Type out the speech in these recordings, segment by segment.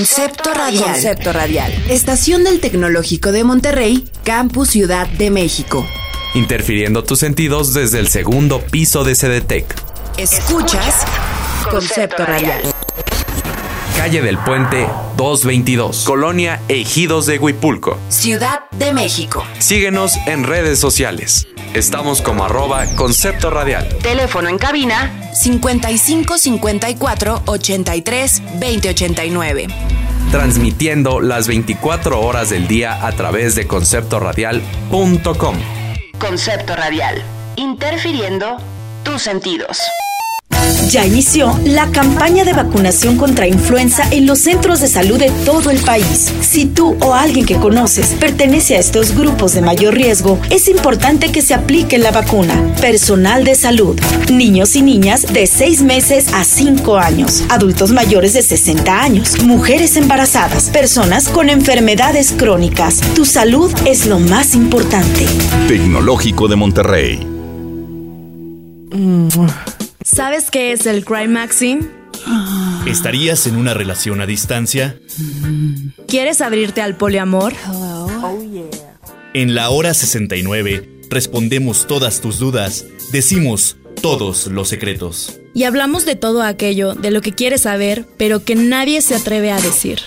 Concepto Radial. Concepto Radial. Estación del Tecnológico de Monterrey, Campus Ciudad de México. Interfiriendo tus sentidos desde el segundo piso de CDTEC. Escuchas Concepto Radial. Calle del Puente 222, Colonia Ejidos de Huipulco. Ciudad de México. Síguenos en redes sociales. Estamos como arroba Concepto Radial. Teléfono en cabina 55 54 83 20 89. Transmitiendo las 24 horas del día a través de conceptoradial.com. Concepto Radial. Interfiriendo tus sentidos. Ya inició la campaña de vacunación contra influenza en los centros de salud de todo el país. Si tú o alguien que conoces pertenece a estos grupos de mayor riesgo, es importante que se aplique la vacuna. Personal de salud, niños y niñas de 6 meses a 5 años, adultos mayores de 60 años, mujeres embarazadas, personas con enfermedades crónicas. Tu salud es lo más importante. Tecnológico de Monterrey. ¿Sabes qué es el crime maxing? ¿Estarías en una relación a distancia? ¿Quieres abrirte al poliamor? En la hora 69 respondemos todas tus dudas, decimos todos los secretos. Y hablamos de todo aquello de lo que quieres saber, pero que nadie se atreve a decir.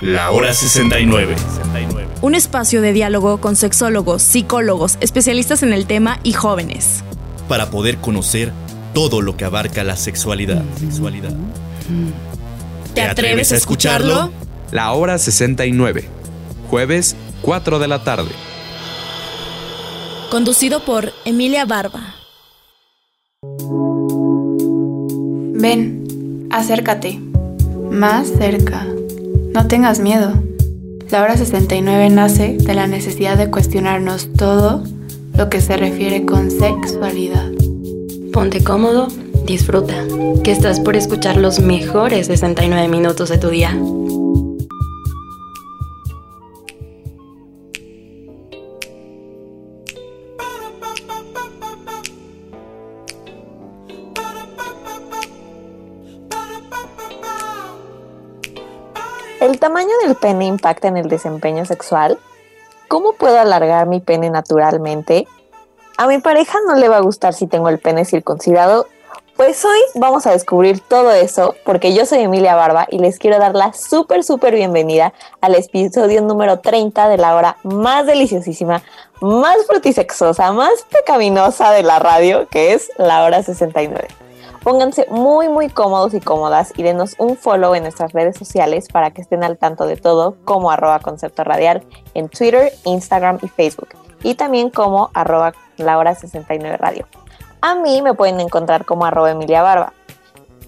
La hora 69. Un espacio de diálogo con sexólogos, psicólogos, especialistas en el tema y jóvenes. Para poder conocer todo lo que abarca la sexualidad. sexualidad. ¿Te atreves a escucharlo? La hora 69. Jueves 4 de la tarde. Conducido por Emilia Barba. Ven, acércate. Más cerca. No tengas miedo. La hora 69 nace de la necesidad de cuestionarnos todo lo que se refiere con sexualidad. Ponte cómodo, disfruta, que estás por escuchar los mejores 69 minutos de tu día. ¿El tamaño del pene impacta en el desempeño sexual? ¿Cómo puedo alargar mi pene naturalmente? ¿A mi pareja no le va a gustar si tengo el pene circuncidado? Pues hoy vamos a descubrir todo eso porque yo soy Emilia Barba y les quiero dar la súper, súper bienvenida al episodio número 30 de la hora más deliciosísima, más frutisexosa, más pecaminosa de la radio, que es la hora 69. Pónganse muy muy cómodos y cómodas y denos un follow en nuestras redes sociales para que estén al tanto de todo como arroba concepto radial en Twitter, Instagram y Facebook y también como arroba la hora 69 radio. A mí me pueden encontrar como arroba Emilia Barba.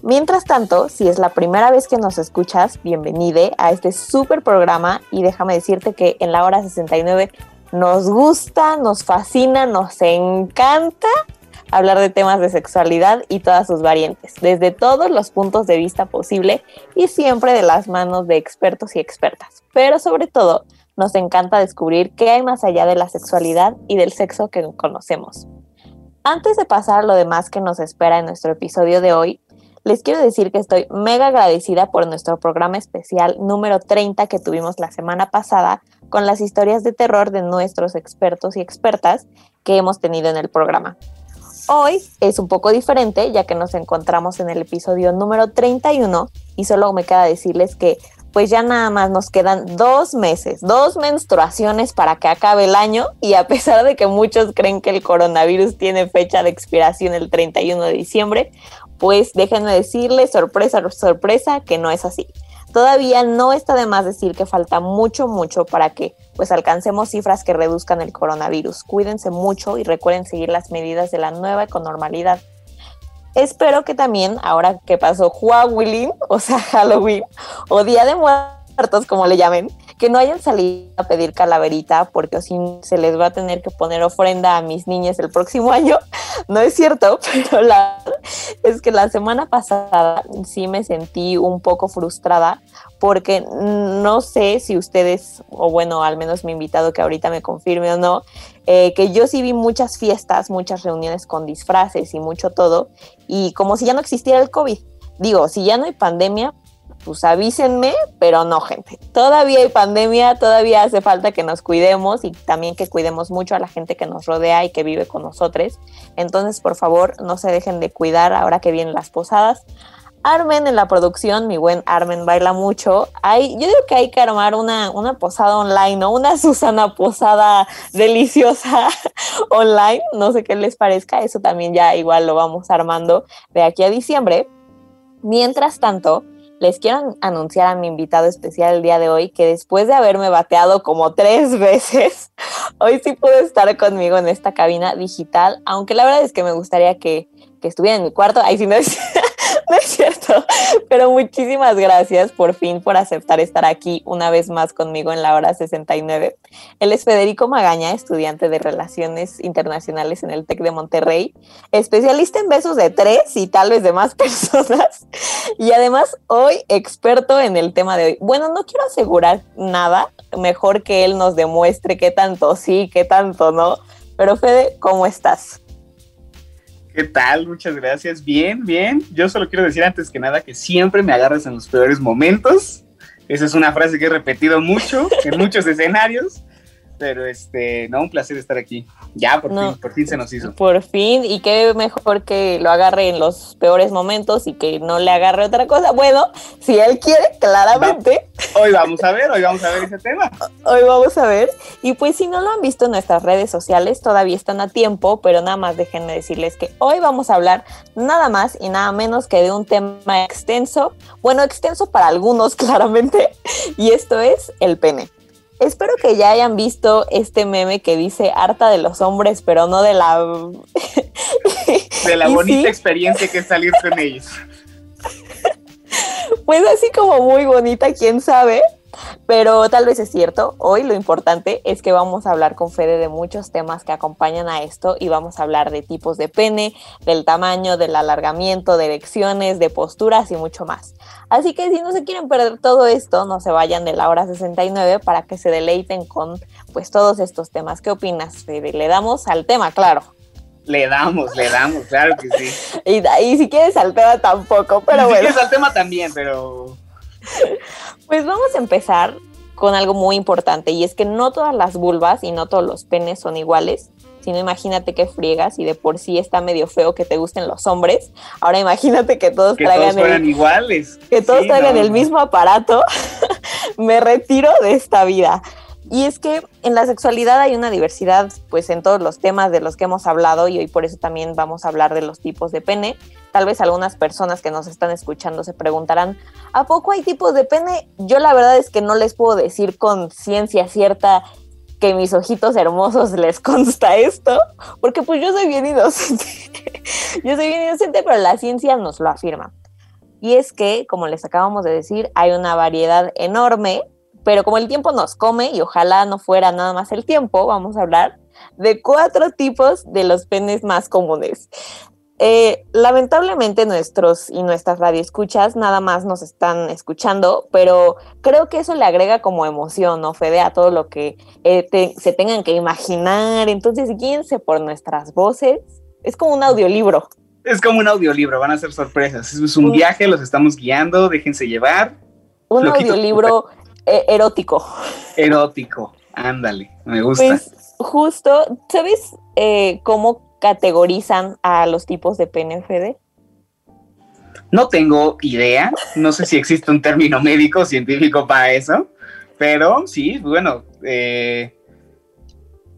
Mientras tanto, si es la primera vez que nos escuchas, bienvenide a este súper programa y déjame decirte que en la hora 69 nos gusta, nos fascina, nos encanta hablar de temas de sexualidad y todas sus variantes, desde todos los puntos de vista posible y siempre de las manos de expertos y expertas. Pero sobre todo, nos encanta descubrir qué hay más allá de la sexualidad y del sexo que conocemos. Antes de pasar a lo demás que nos espera en nuestro episodio de hoy, les quiero decir que estoy mega agradecida por nuestro programa especial número 30 que tuvimos la semana pasada con las historias de terror de nuestros expertos y expertas que hemos tenido en el programa. Hoy es un poco diferente ya que nos encontramos en el episodio número 31 y solo me queda decirles que pues ya nada más nos quedan dos meses, dos menstruaciones para que acabe el año y a pesar de que muchos creen que el coronavirus tiene fecha de expiración el 31 de diciembre, pues déjenme decirles, sorpresa, sorpresa, que no es así. Todavía no está de más decir que falta mucho, mucho para que pues alcancemos cifras que reduzcan el coronavirus. Cuídense mucho y recuerden seguir las medidas de la nueva econormalidad. Espero que también, ahora que pasó Halloween, o sea, Halloween, o Día de Muertos, como le llamen, que no hayan salido a pedir calaverita porque así se les va a tener que poner ofrenda a mis niñas el próximo año. No es cierto, pero la es que la semana pasada sí me sentí un poco frustrada porque no sé si ustedes, o bueno, al menos mi invitado que ahorita me confirme o no, eh, que yo sí vi muchas fiestas, muchas reuniones con disfraces y mucho todo, y como si ya no existiera el COVID. Digo, si ya no hay pandemia, pues avísenme, pero no, gente. Todavía hay pandemia, todavía hace falta que nos cuidemos y también que cuidemos mucho a la gente que nos rodea y que vive con nosotros. Entonces, por favor, no se dejen de cuidar ahora que vienen las posadas. Armen en la producción, mi buen Armen baila mucho. Hay, yo digo que hay que armar una, una posada online, ¿no? Una Susana posada deliciosa online. No sé qué les parezca. Eso también ya igual lo vamos armando de aquí a diciembre. Mientras tanto, les quiero anunciar a mi invitado especial el día de hoy que después de haberme bateado como tres veces, hoy sí pudo estar conmigo en esta cabina digital, aunque la verdad es que me gustaría que, que estuviera en mi cuarto. Ahí sí no es, no es cierto, pero muchísimas gracias por fin por aceptar estar aquí una vez más conmigo en la hora 69. Él es Federico Magaña, estudiante de Relaciones Internacionales en el TEC de Monterrey, especialista en besos de tres y tal vez de más personas, y además hoy experto en el tema de hoy. Bueno, no quiero asegurar nada, mejor que él nos demuestre qué tanto sí, qué tanto no, pero Fede, ¿cómo estás? ¿Qué tal? Muchas gracias. Bien, bien. Yo solo quiero decir antes que nada que siempre me agarras en los peores momentos. Esa es una frase que he repetido mucho en muchos escenarios. Pero este, no, un placer estar aquí. Ya, por fin, por fin se nos hizo. Por fin, y qué mejor que lo agarre en los peores momentos y que no le agarre otra cosa. Bueno, si él quiere, claramente. Hoy vamos a ver, hoy vamos a ver ese tema. Hoy vamos a ver. Y pues si no lo han visto en nuestras redes sociales, todavía están a tiempo, pero nada más déjenme decirles que hoy vamos a hablar nada más y nada menos que de un tema extenso. Bueno, extenso para algunos, claramente. Y esto es el pene. Espero que ya hayan visto este meme que dice harta de los hombres, pero no de la... de la bonita experiencia que es salir con ellos. Pues así como muy bonita, quién sabe. Pero tal vez es cierto, hoy lo importante es que vamos a hablar con Fede de muchos temas que acompañan a esto y vamos a hablar de tipos de pene, del tamaño, del alargamiento, de erecciones, de posturas y mucho más. Así que si no se quieren perder todo esto, no se vayan de la hora 69 para que se deleiten con pues todos estos temas. ¿Qué opinas, Fede? Le damos al tema, claro. Le damos, le damos, claro que sí. y, si quieres al tema tampoco, pero bueno. Si quieres al tema también, pero pues vamos a empezar con algo muy importante y es que no todas las vulvas y no todos los penes son iguales. Si no, imagínate que friegas y de por sí está medio feo que te gusten los hombres. Ahora imagínate que todos traigan el, iguales. Que todos traigan el mismo aparato. Me retiro de esta vida. Y es que en la sexualidad hay una diversidad, pues en todos los temas de los que hemos hablado y hoy por eso también vamos a hablar de los tipos de pene. Tal vez algunas personas que nos están escuchando se preguntarán, ¿a poco hay tipos de pene? Yo la verdad es que no les puedo decir con ciencia cierta que mis ojitos hermosos les consta esto, porque pues yo soy bien inocente. yo soy bien inocente, pero la ciencia nos lo afirma. Y es que, como les acabamos de decir, hay una variedad enorme pero como el tiempo nos come y ojalá no fuera nada más el tiempo, vamos a hablar de cuatro tipos de los penes más comunes. Eh, lamentablemente nuestros y nuestras radioescuchas nada más nos están escuchando, pero creo que eso le agrega como emoción, ¿no, Fede? A todo lo que eh, se tengan que imaginar. Entonces, guíense por nuestras voces. Es como un audiolibro. Es como un audiolibro, van a ser sorpresas. Es un viaje, los estamos guiando, déjense llevar. Un audiolibro e, erótico. Erótico, ándale, me gusta. Pues justo, ¿sabes eh, cómo categorizan a los tipos de pene, Fede? No tengo idea, no sé si existe un término médico científico para eso, pero sí, bueno, eh,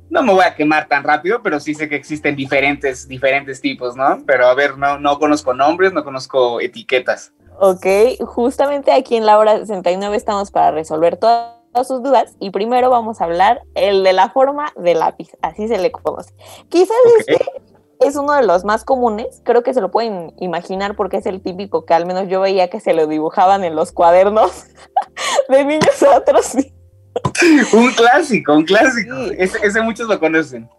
no me voy a quemar tan rápido, pero sí sé que existen diferentes, diferentes tipos, ¿no? Pero a ver, no, no conozco nombres, no conozco etiquetas. Ok, justamente aquí en la hora 69 estamos para resolver todas sus dudas y primero vamos a hablar el de la forma de lápiz, así se le conoce. Quizás este es uno de los más comunes, creo que se lo pueden imaginar porque es el típico que al menos yo veía que se lo dibujaban en los cuadernos de niños a otros. un clásico, un clásico, ese muchos lo conocen.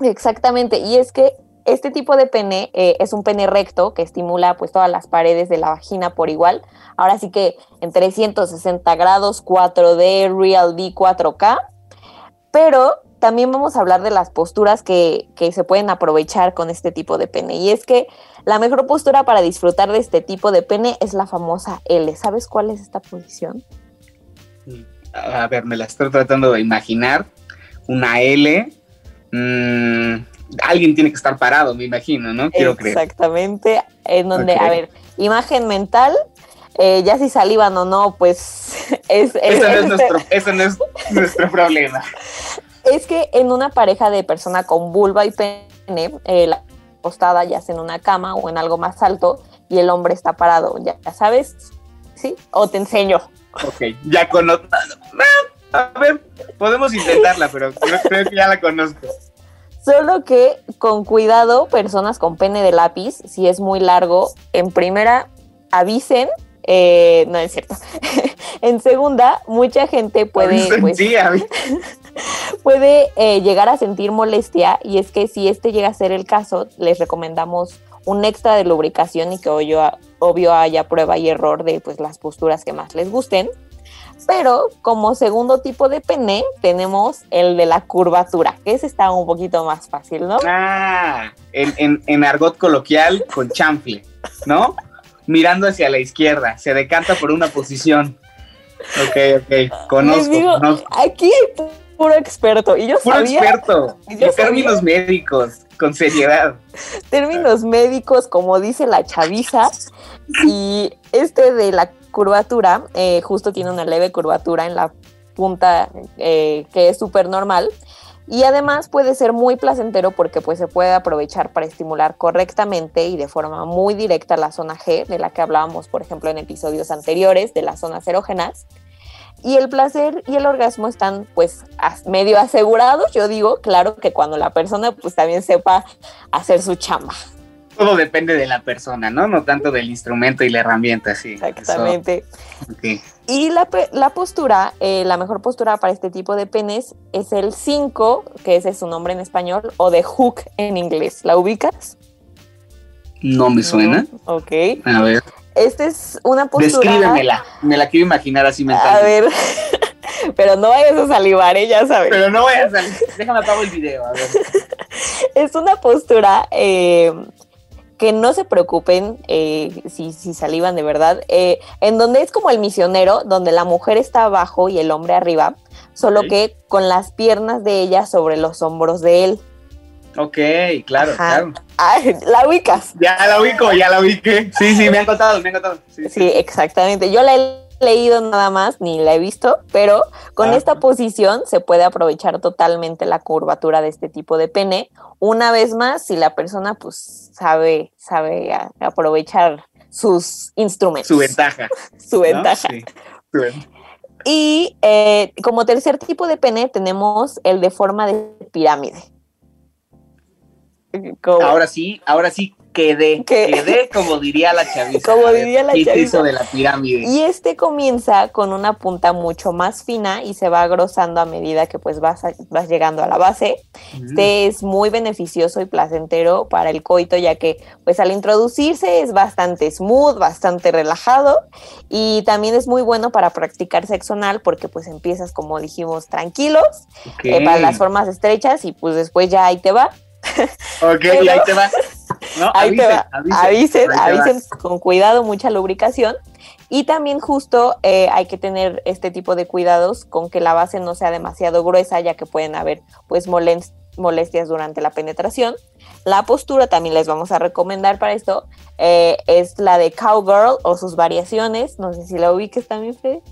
Exactamente, y es que este tipo de pene eh, es un pene recto que estimula pues todas las paredes de la vagina por igual. Ahora sí que en 360 grados, 4D, Real D, 4K. Pero también vamos a hablar de las posturas que, que, se pueden aprovechar con este tipo de pene. Y es que la mejor postura para disfrutar de este tipo de pene es la famosa L. ¿Sabes cuál es esta posición? A ver, me la estoy tratando de imaginar. Una L. Mmm, alguien tiene que estar parado, me imagino, ¿no? Quiero creer. Exactamente. En donde, okay. a ver, imagen mental. Eh, ya si salivan o no, pues es, no es nuestro, no es nuestro problema. Es que en una pareja de persona con vulva y pene, eh, la acostada ya sea en una cama o en algo más alto y el hombre está parado, ya, ya sabes, ¿sí? O te enseño. Ok, ya conozco. A ver, podemos intentarla, pero creo, creo que ya la conozco. Solo que con cuidado, personas con pene de lápiz, si es muy largo, en primera avisen. Eh, no es cierto. en segunda, mucha gente puede. Pues, sí, puede eh, llegar a sentir molestia y es que si este llega a ser el caso, les recomendamos un extra de lubricación y que obvio, obvio haya prueba y error de pues, las posturas que más les gusten. Pero como segundo tipo de pene tenemos el de la curvatura, que ese está un poquito más fácil, ¿no? Ah, en, en, en argot coloquial con chanfle, ¿no? Mirando hacia la izquierda, se decanta por una posición. Ok, ok, conozco, digo, conozco. Aquí hay puro experto. Y yo Puro sabía, experto. yo en términos médicos, con seriedad. términos médicos, como dice la chaviza, y este de la curvatura, eh, justo tiene una leve curvatura en la punta eh, que es súper normal. Y además puede ser muy placentero porque pues se puede aprovechar para estimular correctamente y de forma muy directa la zona G, de la que hablábamos, por ejemplo, en episodios anteriores, de las zonas erógenas. Y el placer y el orgasmo están pues medio asegurados, yo digo, claro que cuando la persona pues también sepa hacer su chamba. Todo depende de la persona, ¿no? No tanto del instrumento y la herramienta, sí. Exactamente. Eso. Y la, la postura, eh, la mejor postura para este tipo de penes es el 5, que ese es su nombre en español, o de hook en inglés. ¿La ubicas? No me suena. Ok. A ver, Esta es una postura. descríbemela. Me la quiero imaginar así A mentalmente. ver. Pero no vayas a salivar, ¿eh? ya sabes. Pero no voy a salir. Déjame apago el video, a ver. es una postura eh, que no se preocupen eh, si, si salivan de verdad, eh, en donde es como el misionero, donde la mujer está abajo y el hombre arriba, solo que con las piernas de ella sobre los hombros de él. Ok, claro, Ajá. claro. Ay, la ubicas. Ya la ubico, ya la ubiqué. Sí, sí, me han contado, me han contado. Sí, sí. Sí, exactamente. Yo la he leído nada más, ni la he visto, pero con Ah. esta posición se puede aprovechar totalmente la curvatura de este tipo de pene. Una vez más, si la persona pues sabe, sabe aprovechar sus instrumentos. Su ventaja. Su ¿no? ventaja. Sí. Y eh, como tercer tipo de pene tenemos el de forma de pirámide. Como- Ahora sí, ahora sí quedé. ¿Qué? Quedé como diría la chaviza. Como diría la ¿qué es chaviza. de la pirámide? Y este comienza con una punta mucho más fina y se va agrosando a medida que pues vas, a- vas llegando a la base. Mm. Este es muy beneficioso y placentero para el coito ya que pues al introducirse es bastante smooth, bastante relajado y también es muy bueno para practicar sexo anal porque pues empiezas como dijimos tranquilos eh, para las formas estrechas y pues después ya ahí te va. Ok, y ahí te va. No, Ahí te va. avisen, Avisen, ahí te va. avisen con cuidado, mucha lubricación. Y también justo eh, hay que tener este tipo de cuidados con que la base no sea demasiado gruesa, ya que pueden haber pues molestias durante la penetración. La postura también les vamos a recomendar para esto eh, es la de cowgirl o sus variaciones. No sé si la ubiques también, Fede.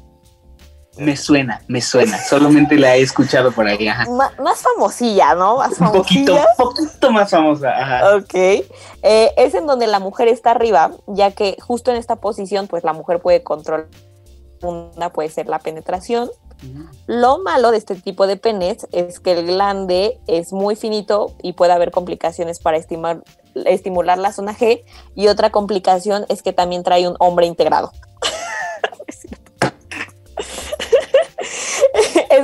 Me suena, me suena. Solamente la he escuchado por ahí. Ajá. Más famosilla, ¿no? Más Un poquito, poquito más famosa. Ajá. Ok, Eh, es en donde la mujer está arriba, ya que justo en esta posición, pues la mujer puede controlar, una puede ser la penetración. Lo malo de este tipo de penes es que el glande es muy finito y puede haber complicaciones para estimar- estimular la zona G. Y otra complicación es que también trae un hombre integrado.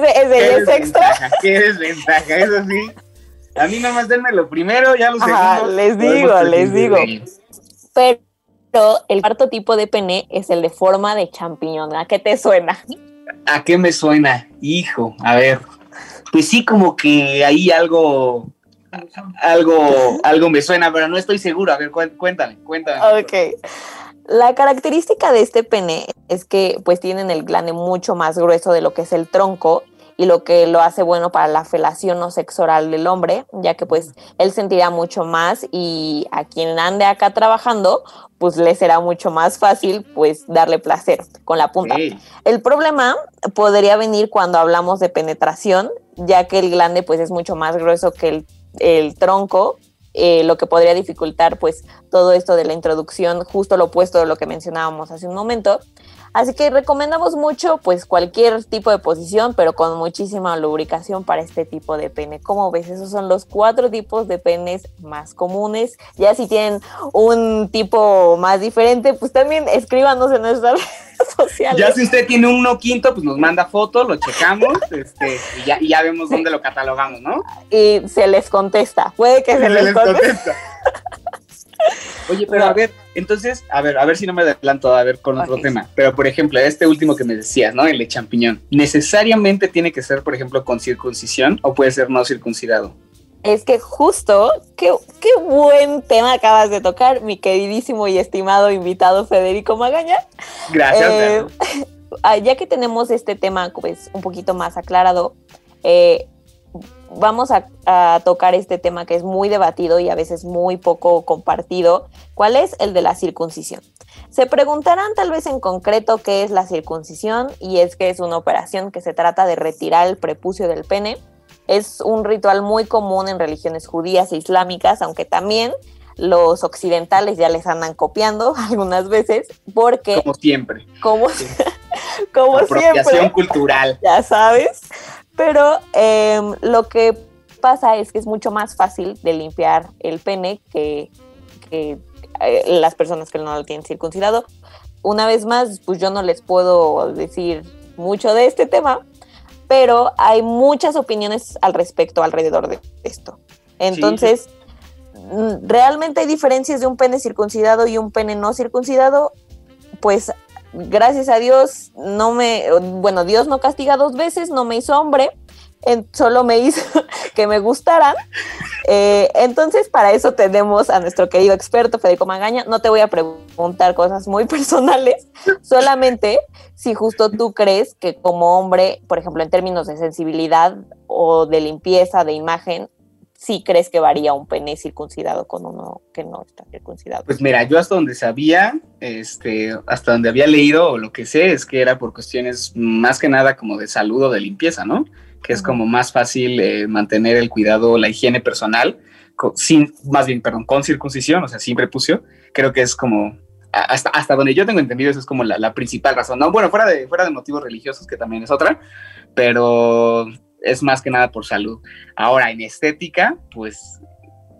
Ese ese es extra. Qué desventaja, eso sí. A mí nomás denme lo primero, ya lo Ajá, segundo. les digo, les digo. Pero el cuarto tipo de pene es el de forma de champiñón. ¿A qué te suena? ¿A qué me suena? Hijo, a ver. pues sí, como que ahí algo, algo, algo me suena, pero no estoy seguro. A ver, cuéntame, cuéntame. Ok. La característica de este pene es que pues tienen el glande mucho más grueso de lo que es el tronco y lo que lo hace bueno para la felación o sexo oral del hombre, ya que pues él sentirá mucho más y a quien ande acá trabajando, pues le será mucho más fácil pues darle placer con la punta. El problema podría venir cuando hablamos de penetración, ya que el glande pues es mucho más grueso que el, el tronco eh, lo que podría dificultar pues todo esto de la introducción, justo lo opuesto de lo que mencionábamos hace un momento. Así que recomendamos mucho pues cualquier tipo de posición, pero con muchísima lubricación para este tipo de pene. Como ves, esos son los cuatro tipos de penes más comunes. Ya si tienen un tipo más diferente, pues también escríbanos en nuestras redes sociales. Ya si usted tiene uno quinto, pues nos manda fotos, lo checamos este, y, ya, vemos dónde lo catalogamos, ¿no? Y se les contesta. Puede que se, les, conteste. Oye, pero a ver, entonces, a ver, a ver si no me adelanto a ver con otro tema. Pero por ejemplo, este último que me decías, ¿no? El de champiñón. ¿Necesariamente tiene que ser, por ejemplo, con circuncisión o puede ser no circuncidado? Es que justo, qué, qué buen tema acabas de tocar, mi queridísimo y estimado invitado Federico Magaña. Gracias. Eh, ah, ya que tenemos este tema pues un poquito más aclarado, eh, vamos a, tocar este tema que es muy debatido y a veces muy poco compartido. ¿Cuál es? El de la circuncisión. Se preguntarán tal vez en concreto qué es la circuncisión y es que es una operación que se trata de retirar el prepucio del pene. Es un ritual muy común en religiones judías e islámicas, aunque también los occidentales ya les andan copiando algunas veces porque... Como siempre. Como, como siempre. cultural. Ya sabes. Pero em, lo que pasa es que es mucho más fácil de limpiar el pene que, eh, las personas que no lo tienen circuncidado. Una vez más, pues yo no les puedo decir mucho de este tema, pero hay muchas opiniones al respecto alrededor de esto. Entonces, mm, ¿realmente hay diferencias de un pene circuncidado y un pene no circuncidado? Pues gracias a Dios, no me, bueno, Dios no castiga dos veces, no me hizo hombre, solo me hizo que me gustaran. Eh, entonces, para eso tenemos a nuestro querido experto Federico Magaña. No te voy a preguntar cosas muy personales, solamente si justo tú crees que como hombre, por ejemplo, en términos de sensibilidad o de limpieza, de imagen, si crees que varía un pene circuncidado con uno que no está circuncidado? Pues mira, yo hasta donde sabía, este, hasta donde había leído o lo que sé es que era por cuestiones más que nada como de salud o de limpieza, ¿no? Que es como más fácil eh, mantener el cuidado, la higiene personal, sin, más bien, perdón, con circuncisión, o sea, sin prepucio. Creo que es como hasta, hasta donde yo tengo entendido, eso es como la, la, principal razón. No, bueno, fuera de, fuera de motivos religiosos, que también es otra, pero es más que nada por salud. Ahora, en estética, pues,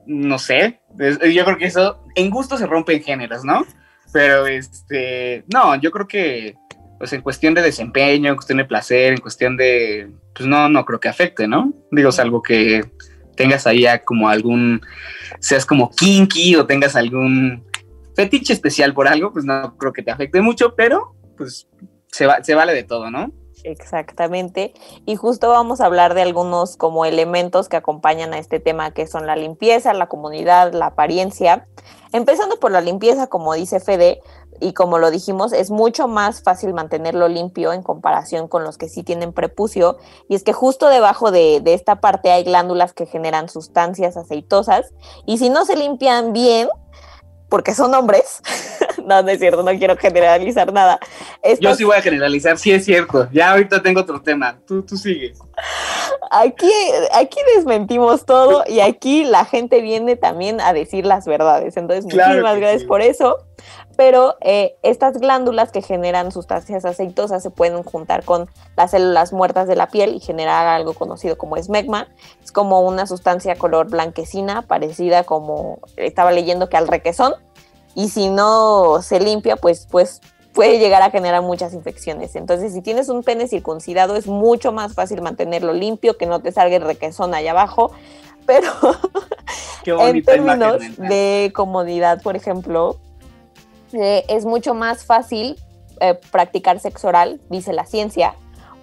no sé, yo creo que eso, en gusto se rompe en géneros, ¿no? Pero, este, no, yo creo que, pues, en cuestión de desempeño, en cuestión de placer, en cuestión de, pues, no, no creo que afecte, ¿no? Digo, algo que tengas ahí como algún, seas como kinky o tengas algún fetiche especial por algo, pues no creo que te afecte mucho, pero, pues, se, va, se vale de todo, ¿no? Exactamente. Y justo vamos a hablar de algunos como elementos que acompañan a este tema, que son la limpieza, la comunidad, la apariencia. Empezando por la limpieza, como dice Fede, y como lo dijimos, es mucho más fácil mantenerlo limpio en comparación con los que sí tienen prepucio. Y es que justo debajo de, de esta parte hay glándulas que generan sustancias aceitosas. Y si no se limpian bien, porque son hombres. no, no es cierto, no quiero generalizar nada. Yo sí voy a generalizar, sí es cierto. Ya ahorita tengo otro tema. Tú, tú sigues. Aquí, aquí desmentimos todo y aquí la gente viene también a decir las verdades. Entonces, muchísimas gracias por eso pero eh, estas glándulas que generan sustancias aceitosas se pueden juntar con las células muertas de la piel y generar algo conocido como esmegma. Es como una sustancia color blanquecina, parecida como estaba leyendo que al requesón, y si no se limpia, pues, pues puede llegar a generar muchas infecciones. Entonces, si tienes un pene circuncidado, es mucho más fácil mantenerlo limpio, que no te salga el requesón allá abajo. Pero en términos de comodidad, por ejemplo, eh, es mucho más fácil eh, practicar sexo oral, dice la ciencia,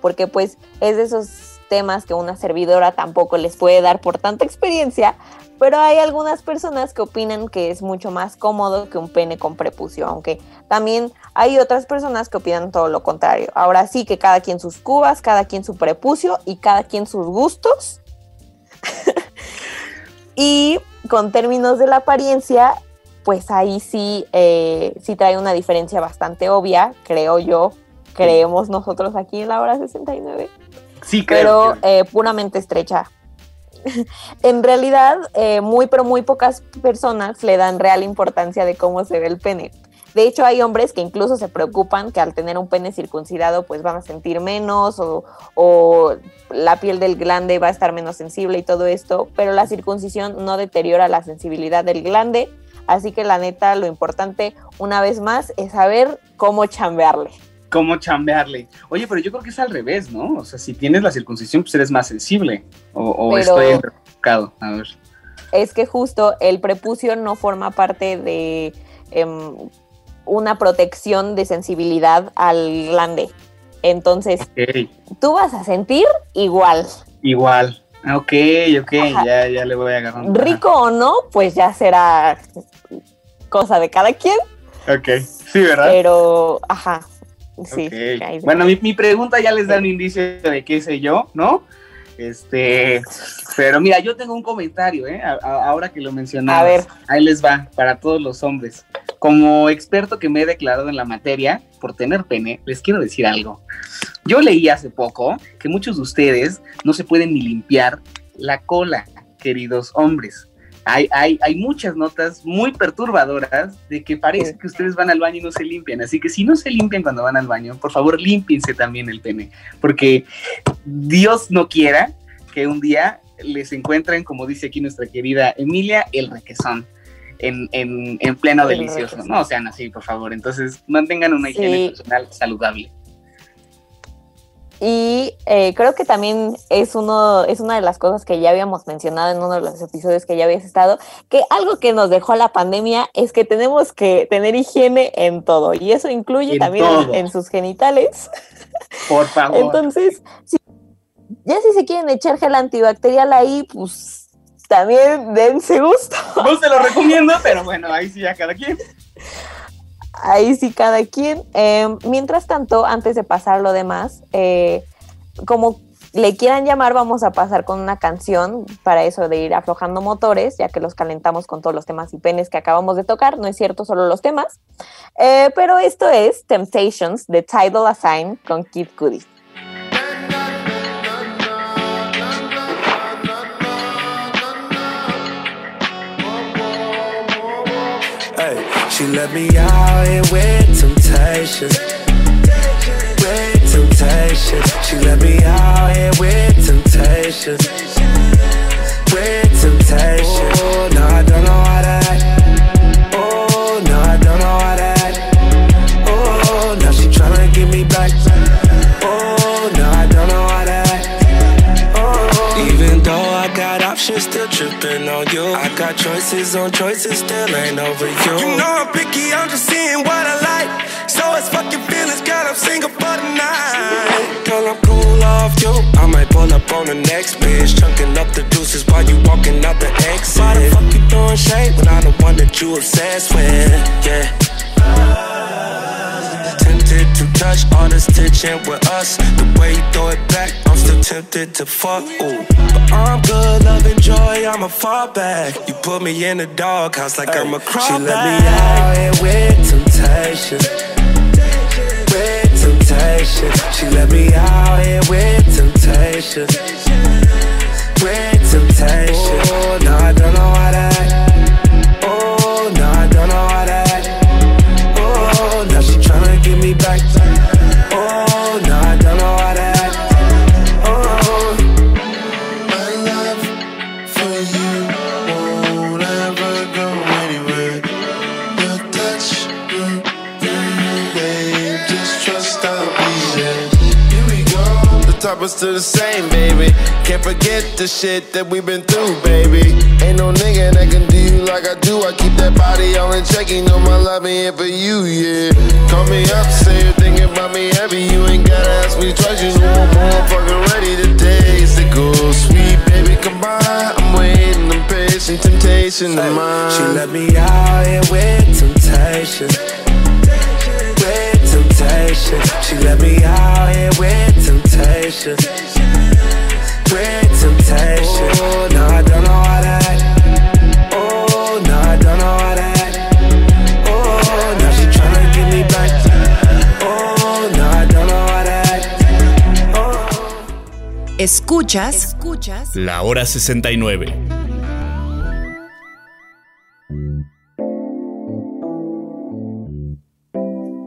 porque pues es de esos temas que una servidora tampoco les puede dar por tanta experiencia, pero hay algunas personas que opinan que es mucho más cómodo que un pene con prepucio, aunque también hay otras personas que opinan todo lo contrario. Ahora sí que cada quien sus cubas, cada quien su prepucio y cada quien sus gustos. y con términos de la apariencia, pues ahí sí, eh, sí trae una diferencia bastante obvia, creo yo, creemos nosotros aquí en la hora 69. Sí, creo. Pero eh, puramente estrecha. en realidad, eh, muy pero muy pocas personas le dan real importancia de cómo se ve el pene. De hecho, hay hombres que incluso se preocupan que al tener un pene circuncidado, pues van a sentir menos o, o, la piel del glande va a estar menos sensible y todo esto, pero la circuncisión no deteriora la sensibilidad del glande, así que la neta, lo importante, una vez más, es saber cómo chambearle cómo chambearle. Oye, pero yo creo que es al revés, ¿no? O sea, si tienes la circuncisión, pues eres más sensible. O, o estoy enfocado. A ver. Es que justo el prepucio no forma parte de eh, una protección de sensibilidad al glande. Entonces, okay. tú vas a sentir igual. Igual. Ok, ok, ya, ya le voy agarrando. Rico o no, pues ya será cosa de cada quien. Ok, sí, ¿verdad? Pero, ajá, Sí, okay. Bueno, mi, mi, pregunta ya les da un indicio de qué sé yo, ¿no? Este, pero mira, yo tengo un comentario, ¿eh? A, a, ahora que lo mencionabas. A ver. Ahí les va, para todos los hombres. Como experto que me he declarado en la materia por tener pene, les quiero decir algo. Yo leí hace poco que muchos de ustedes no se pueden ni limpiar la cola, queridos hombres hay, hay, hay, muchas notas muy perturbadoras de que parece que ustedes van al baño y no se limpian. Así que si no se limpian cuando van al baño, por favor límpiense también el pene. Porque Dios no quiera que un día les encuentren, como dice aquí nuestra querida Emilia, el requesón. En, en, en pleno el delicioso, requesón. no sean así, por favor. Entonces, mantengan una higiene sí. personal saludable. Y eh, creo que también es, uno, es una de las cosas que ya habíamos mencionado en uno de los episodios que ya habías estado, que algo que nos dejó la pandemia es que tenemos que tener higiene en todo. Y eso incluye En también en sus genitales. Por favor. Entonces, si- ya si se quieren echar gel antibacterial ahí, pues también dense gusto. No se lo recomiendo, pero bueno, ahí sí a cada quien. Ahí sí cada quien. Eh, mientras tanto, antes de pasar lo demás, eh, como le quieran llamar, vamos a pasar con una canción para eso de ir aflojando motores, ya que los calentamos con todos los temas y penes que acabamos de tocar. No es cierto, solo los temas. Eh, pero esto es Temptations de Tidal Assign con Kid Cudi. She let me out here with temptation. With temptation. She let me out here with temptation. With temptation. Tripping on you. I got choices on choices, still ain't over you. You know I'm picky, I'm just seeing what I like. So it's fucking feelings, God, I'm single for the night. Girl, I'm cool off you. I might pull up on the next bitch, chunking up the deuces while you walking out the exit. Why the fuck you throwing shade when I'm the one that you obsessed with? Yeah. Tempted to touch all this tension with us. The way you throw it back, I'm still tempted to fuck. Ooh. But I'm good, loving joy, I'ma fall back. You put me in the doghouse like I'm a crawl She let me out here with temptation. With temptation. She let me out here with temptation. With temptation. Oh, no, I don't know how to back. we're still the same, baby. Can't forget the shit that we've been through, baby. Ain't no nigga that can do you like I do. I keep that body on and check. You know my love ain't for you, yeah. Call me up, say you're thinking about me heavy. You ain't gotta ask me twice. You know I'm more fucking ready. The days that go sweet, baby, come by. I'm waiting, I'm patient. Temptation of mine. She let me out here with temptation. With temptation. She let me out here with temptation. With temptation. Oh, no, I don't know how to act. Oh, no, I don't know how to act. Oh, now she tryna get me back. Oh, no, I don't know how to act. Escuchas, Escuchas La hora 69.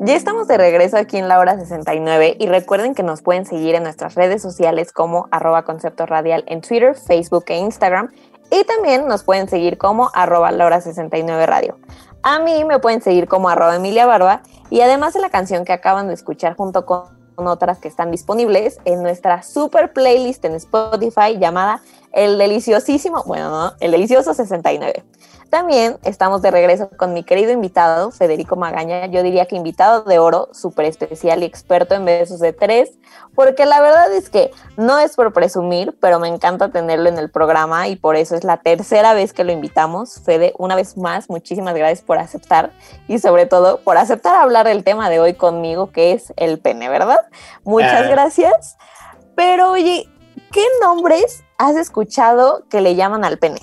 Ya estamos de regreso aquí en la hora 69 y recuerden que nos pueden seguir en nuestras redes sociales como arroba radial en Twitter, Facebook e Instagram y también nos pueden seguir como arroba la hora 69 radio. A mí me pueden seguir como arroba Emilia Barba y además de la canción que acaban de escuchar junto con otras que están disponibles en nuestra super playlist en Spotify llamada El Deliciosísimo, bueno, no, El Delicioso 69. También estamos de regreso con mi querido invitado, Federico Magaña. Yo diría que invitado de oro, súper especial y experto en besos de tres, porque la verdad es que no es por presumir, pero me encanta tenerlo en el programa y por eso es la tercera vez que lo invitamos. Fede, una vez más, muchísimas gracias por aceptar y sobre todo por aceptar hablar del tema de hoy conmigo, que es el pene, ¿verdad? Muchas Ah. gracias. Pero oye, ¿qué nombres has escuchado que le llaman al pene?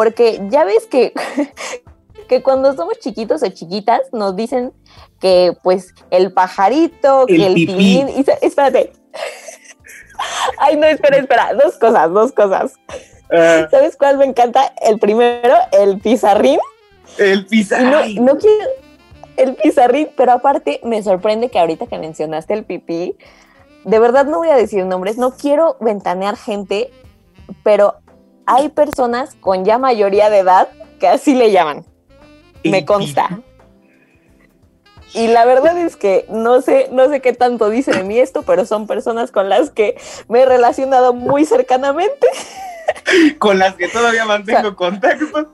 Porque ya ves que, que cuando somos chiquitos o chiquitas nos dicen que pues el pajarito, que El el pipí. pilín, y sa- espérate. Ay, no, espera, espera, dos cosas, dos cosas. Ah, ¿Sabes cuál me encanta? El primero, el pizarrín. el pizarrín. no, no quiero el pizarrín, pero aparte me sorprende que ahorita que mencionaste el pipí, de verdad no voy a decir nombres, no quiero ventanear gente, pero hay personas con ya mayoría de edad que así le llaman. Me consta. Y la verdad es que no sé, no sé qué tanto dice de mí esto, pero son personas con las que me he relacionado muy cercanamente. Con las que todavía mantengo contacto.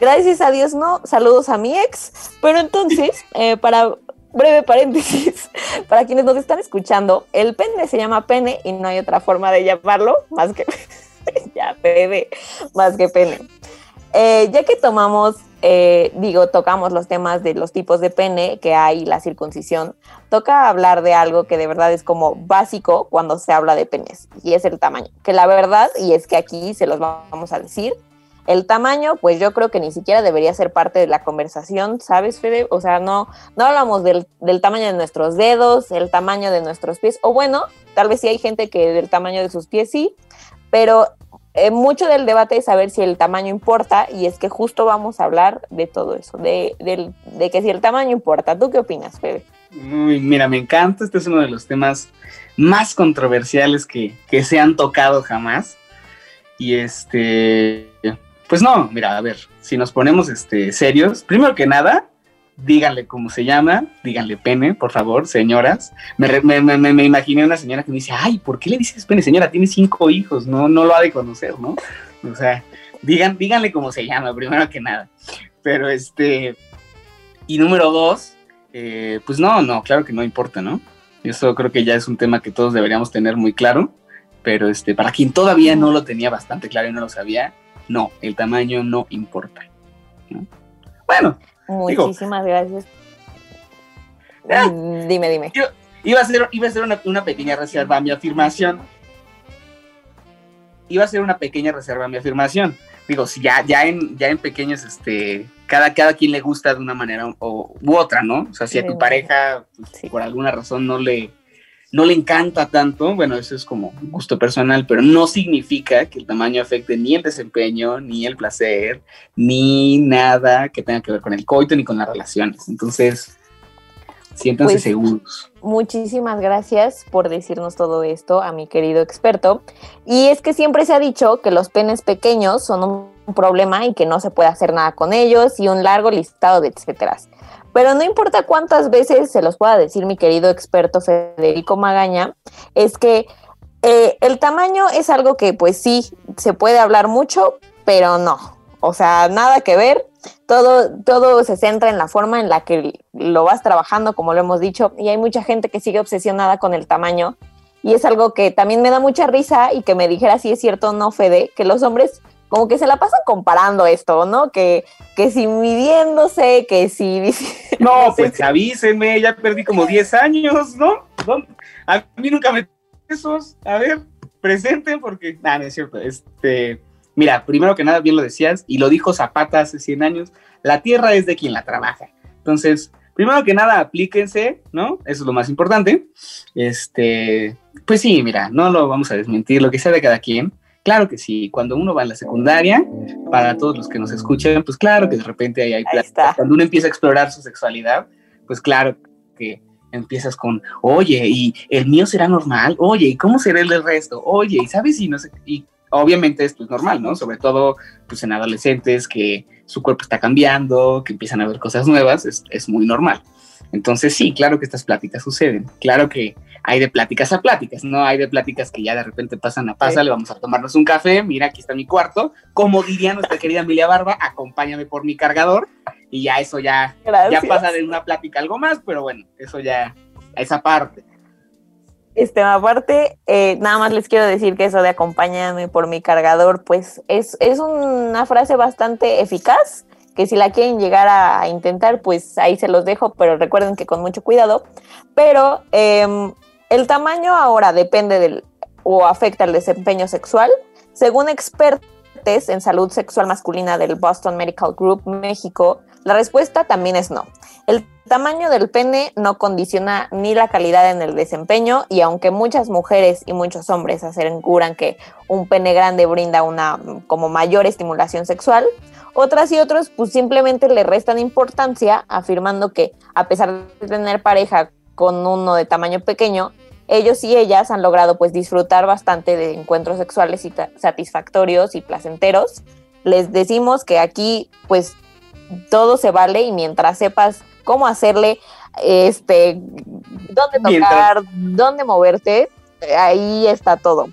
Gracias a Dios no, saludos a mi ex. Pero entonces, eh, para breve paréntesis, para quienes nos están escuchando, el pene se llama pene y no hay otra forma de llamarlo más que ya bebé, más que pene. Eh, ya que tomamos, eh, digo, tocamos los temas de los tipos de pene que hay, la circuncisión, toca hablar de algo que de verdad es como básico cuando se habla de penes, y es el tamaño. Que la verdad, y es que aquí se los vamos a decir, el tamaño, pues yo creo que ni siquiera debería ser parte de la conversación, ¿sabes, Fede? O sea, no, no hablamos del, del tamaño de nuestros dedos, el tamaño de nuestros pies, o bueno, tal vez sí hay gente que del tamaño de sus pies sí, pero eh, mucho del debate es saber si el tamaño importa y es que justo vamos a hablar de todo eso, de, del- de que si el tamaño importa. ¿Tú qué opinas, Fede? Uy, mira, me encanta. Este es uno de los temas más controversiales que, que se han tocado jamás. Y este, pues no, mira, a ver, si nos ponemos este, serios, primero que nada, díganle cómo se llama, díganle pene, por favor, señoras. Me, me, me- imaginé una señora que me dice, ay, ¿por qué le dices pene? Señora, tiene cinco hijos, no, no lo ha de conocer, ¿no? O sea, digan, díganle cómo se llama, primero que nada. Pero este, y número dos, eh, pues no, no, claro que no importa, ¿no? Eso creo que ya es un tema que todos deberíamos tener muy claro, pero este, para quien todavía no lo tenía bastante claro y no lo sabía, no, el tamaño no importa. ¿no? Bueno, Digo- Muchísimas gracias. Ah. Mm, Dime, dime. iba a ser, iba a ser una, una pequeña reserva a mi afirmación. Iba a ser una pequeña reserva a mi afirmación. Digo, si ya, ya en, ya en pequeños, este, cada, cada quien le gusta de una manera o, u otra, ¿no? O sea, si a tu pareja pues, Sí. por alguna razón no le, no le encanta tanto, bueno, eso es como gusto personal, pero no significa que el tamaño afecte ni el desempeño, ni el placer, ni nada que tenga que ver con el coito ni con las relaciones. Entonces, siéntanse Pues, seguros. Muchísimas gracias por decirnos todo esto a mi querido experto. Y es que siempre se ha dicho que los penes pequeños son un problema y que no se puede hacer nada con ellos y un largo listado de etcétera. Pero no importa cuántas veces se los pueda decir mi querido experto Federico Magaña, es que eh, el tamaño es algo que pues sí se puede hablar mucho, pero no. O sea, nada que ver. Todo, todo se centra en la forma en la que lo vas trabajando, como lo hemos dicho, y hay mucha gente que sigue obsesionada con el tamaño. Y es algo que también me da mucha risa y que me dijera si es cierto o no, Fede, que los hombres como que se la pasan comparando esto, ¿no? Que, que si midiéndose, que si... No, pues avísenme, ya perdí como 10 años, ¿no? ¿Dónde? A mí nunca me esos, a ver, presenten porque, nada, no es cierto, este, mira, primero que nada, bien lo decías, y lo dijo Zapata hace 100 años, la tierra es de quien la trabaja. Entonces, primero que nada, aplíquense, ¿no? Eso es lo más importante. Este, pues sí, mira, no lo vamos a desmentir, lo que sea de cada quien. Claro que sí, cuando uno va a la secundaria, para todos los que nos escuchan, pues claro que de repente ahí hay pláticas. Cuando uno empieza a explorar su sexualidad, pues claro que empiezas con, oye, y el mío será normal, oye, ¿y cómo será el del resto? Oye, y sabes, y no sé, y obviamente esto es normal, ¿no? Sobre todo, pues en adolescentes que su cuerpo está cambiando, que empiezan a ver cosas nuevas, es, es muy normal. Entonces, sí, claro que estas pláticas suceden. Claro que hay de pláticas a pláticas, no hay de pláticas que ya de repente pasan a pasa, le vamos a tomarnos un café, mira, aquí está mi cuarto. Como diría nuestra querida Emilia Barba, acompáñame por mi cargador. Y ya eso ya, ya pasa de una plática algo más, pero bueno, eso ya, esa parte. Este, aparte, eh, nada más les quiero decir que eso de acompáñame por mi cargador, pues es, es una frase bastante eficaz, que si la quieren llegar a, intentar, pues ahí se los dejo, pero recuerden que con mucho cuidado. Pero eh, el tamaño ahora depende del o afecta el desempeño sexual. Según expertos en salud sexual masculina del Boston Medical Group México, la respuesta también es no. El tamaño del pene no condiciona ni la calidad en el desempeño y aunque muchas mujeres y muchos hombres aseguran que un pene grande brinda una como mayor estimulación sexual, otras y otros pues simplemente le restan importancia afirmando que a pesar de tener pareja con uno de tamaño pequeño, ellos y ellas han logrado pues disfrutar bastante de encuentros sexuales y satisfactorios y placenteros. Les decimos que aquí pues todo se vale y mientras sepas cómo hacerle, este, dónde tocar, dónde moverte, ahí está todo.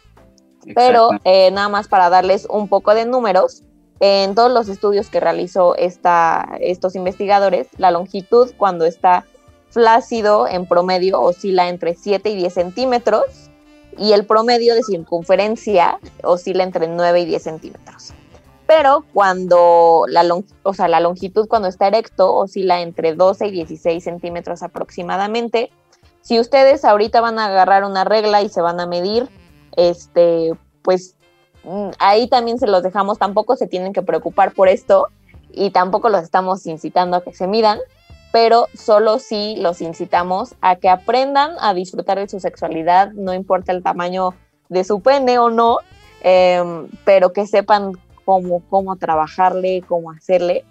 Pero eh, nada más para darles un poco de números, en todos los estudios que realizó esta, estos investigadores, la longitud cuando está flácido en promedio oscila entre 7 y 10 centímetros y el promedio de circunferencia oscila entre 9 y 10 centímetros. Pero cuando la, o sea, la longitud cuando está erecto oscila entre 12 y 16 centímetros aproximadamente. Si ustedes ahorita van a agarrar una regla y se van a medir, este, pues mm, ahí también se los dejamos, tampoco se tienen que preocupar por esto y tampoco los estamos incitando a que se midan, pero solo si los incitamos a que aprendan a disfrutar de su sexualidad, no importa el tamaño de su pene o no, eh, pero que sepan cómo, cómo trabajarle, cómo hacerle.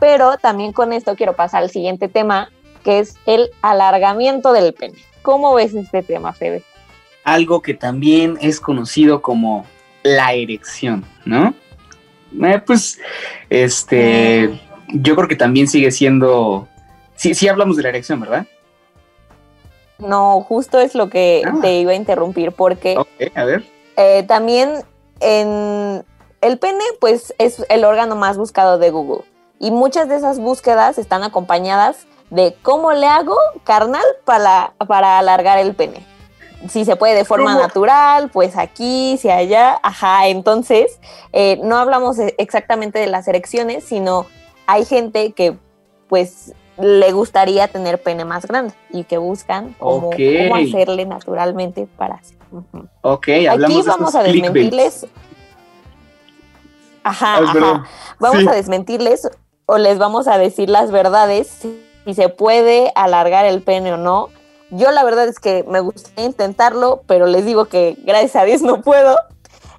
Pero también con esto quiero pasar al siguiente tema, que es el alargamiento del pene. ¿Cómo ves este tema, Febe? Algo que también es conocido como la erección, ¿no? Eh, pues, este, mm. yo creo que también sigue siendo Sí, sí hablamos de la erección, ¿verdad? No, justo es lo que ah. te iba a interrumpir, porque a ver. Eh, también en el pene, pues es el órgano más buscado de Google. Y muchas de esas búsquedas están acompañadas de cómo le hago carnal para, para alargar el pene. Si se puede de forma natural, pues aquí, si allá, ajá. Entonces, eh, no hablamos exactamente de las erecciones, sino hay gente que pues le gustaría tener pene más grande y que buscan cómo, hacerle naturalmente para hacer. Ok, Aquí vamos a desmentirles. Ajá, ajá. Vamos a desmentirles o les vamos a decir las verdades si se puede alargar el pene o no. Yo la verdad es que me gustaría intentarlo, pero les digo que gracias a Dios no puedo.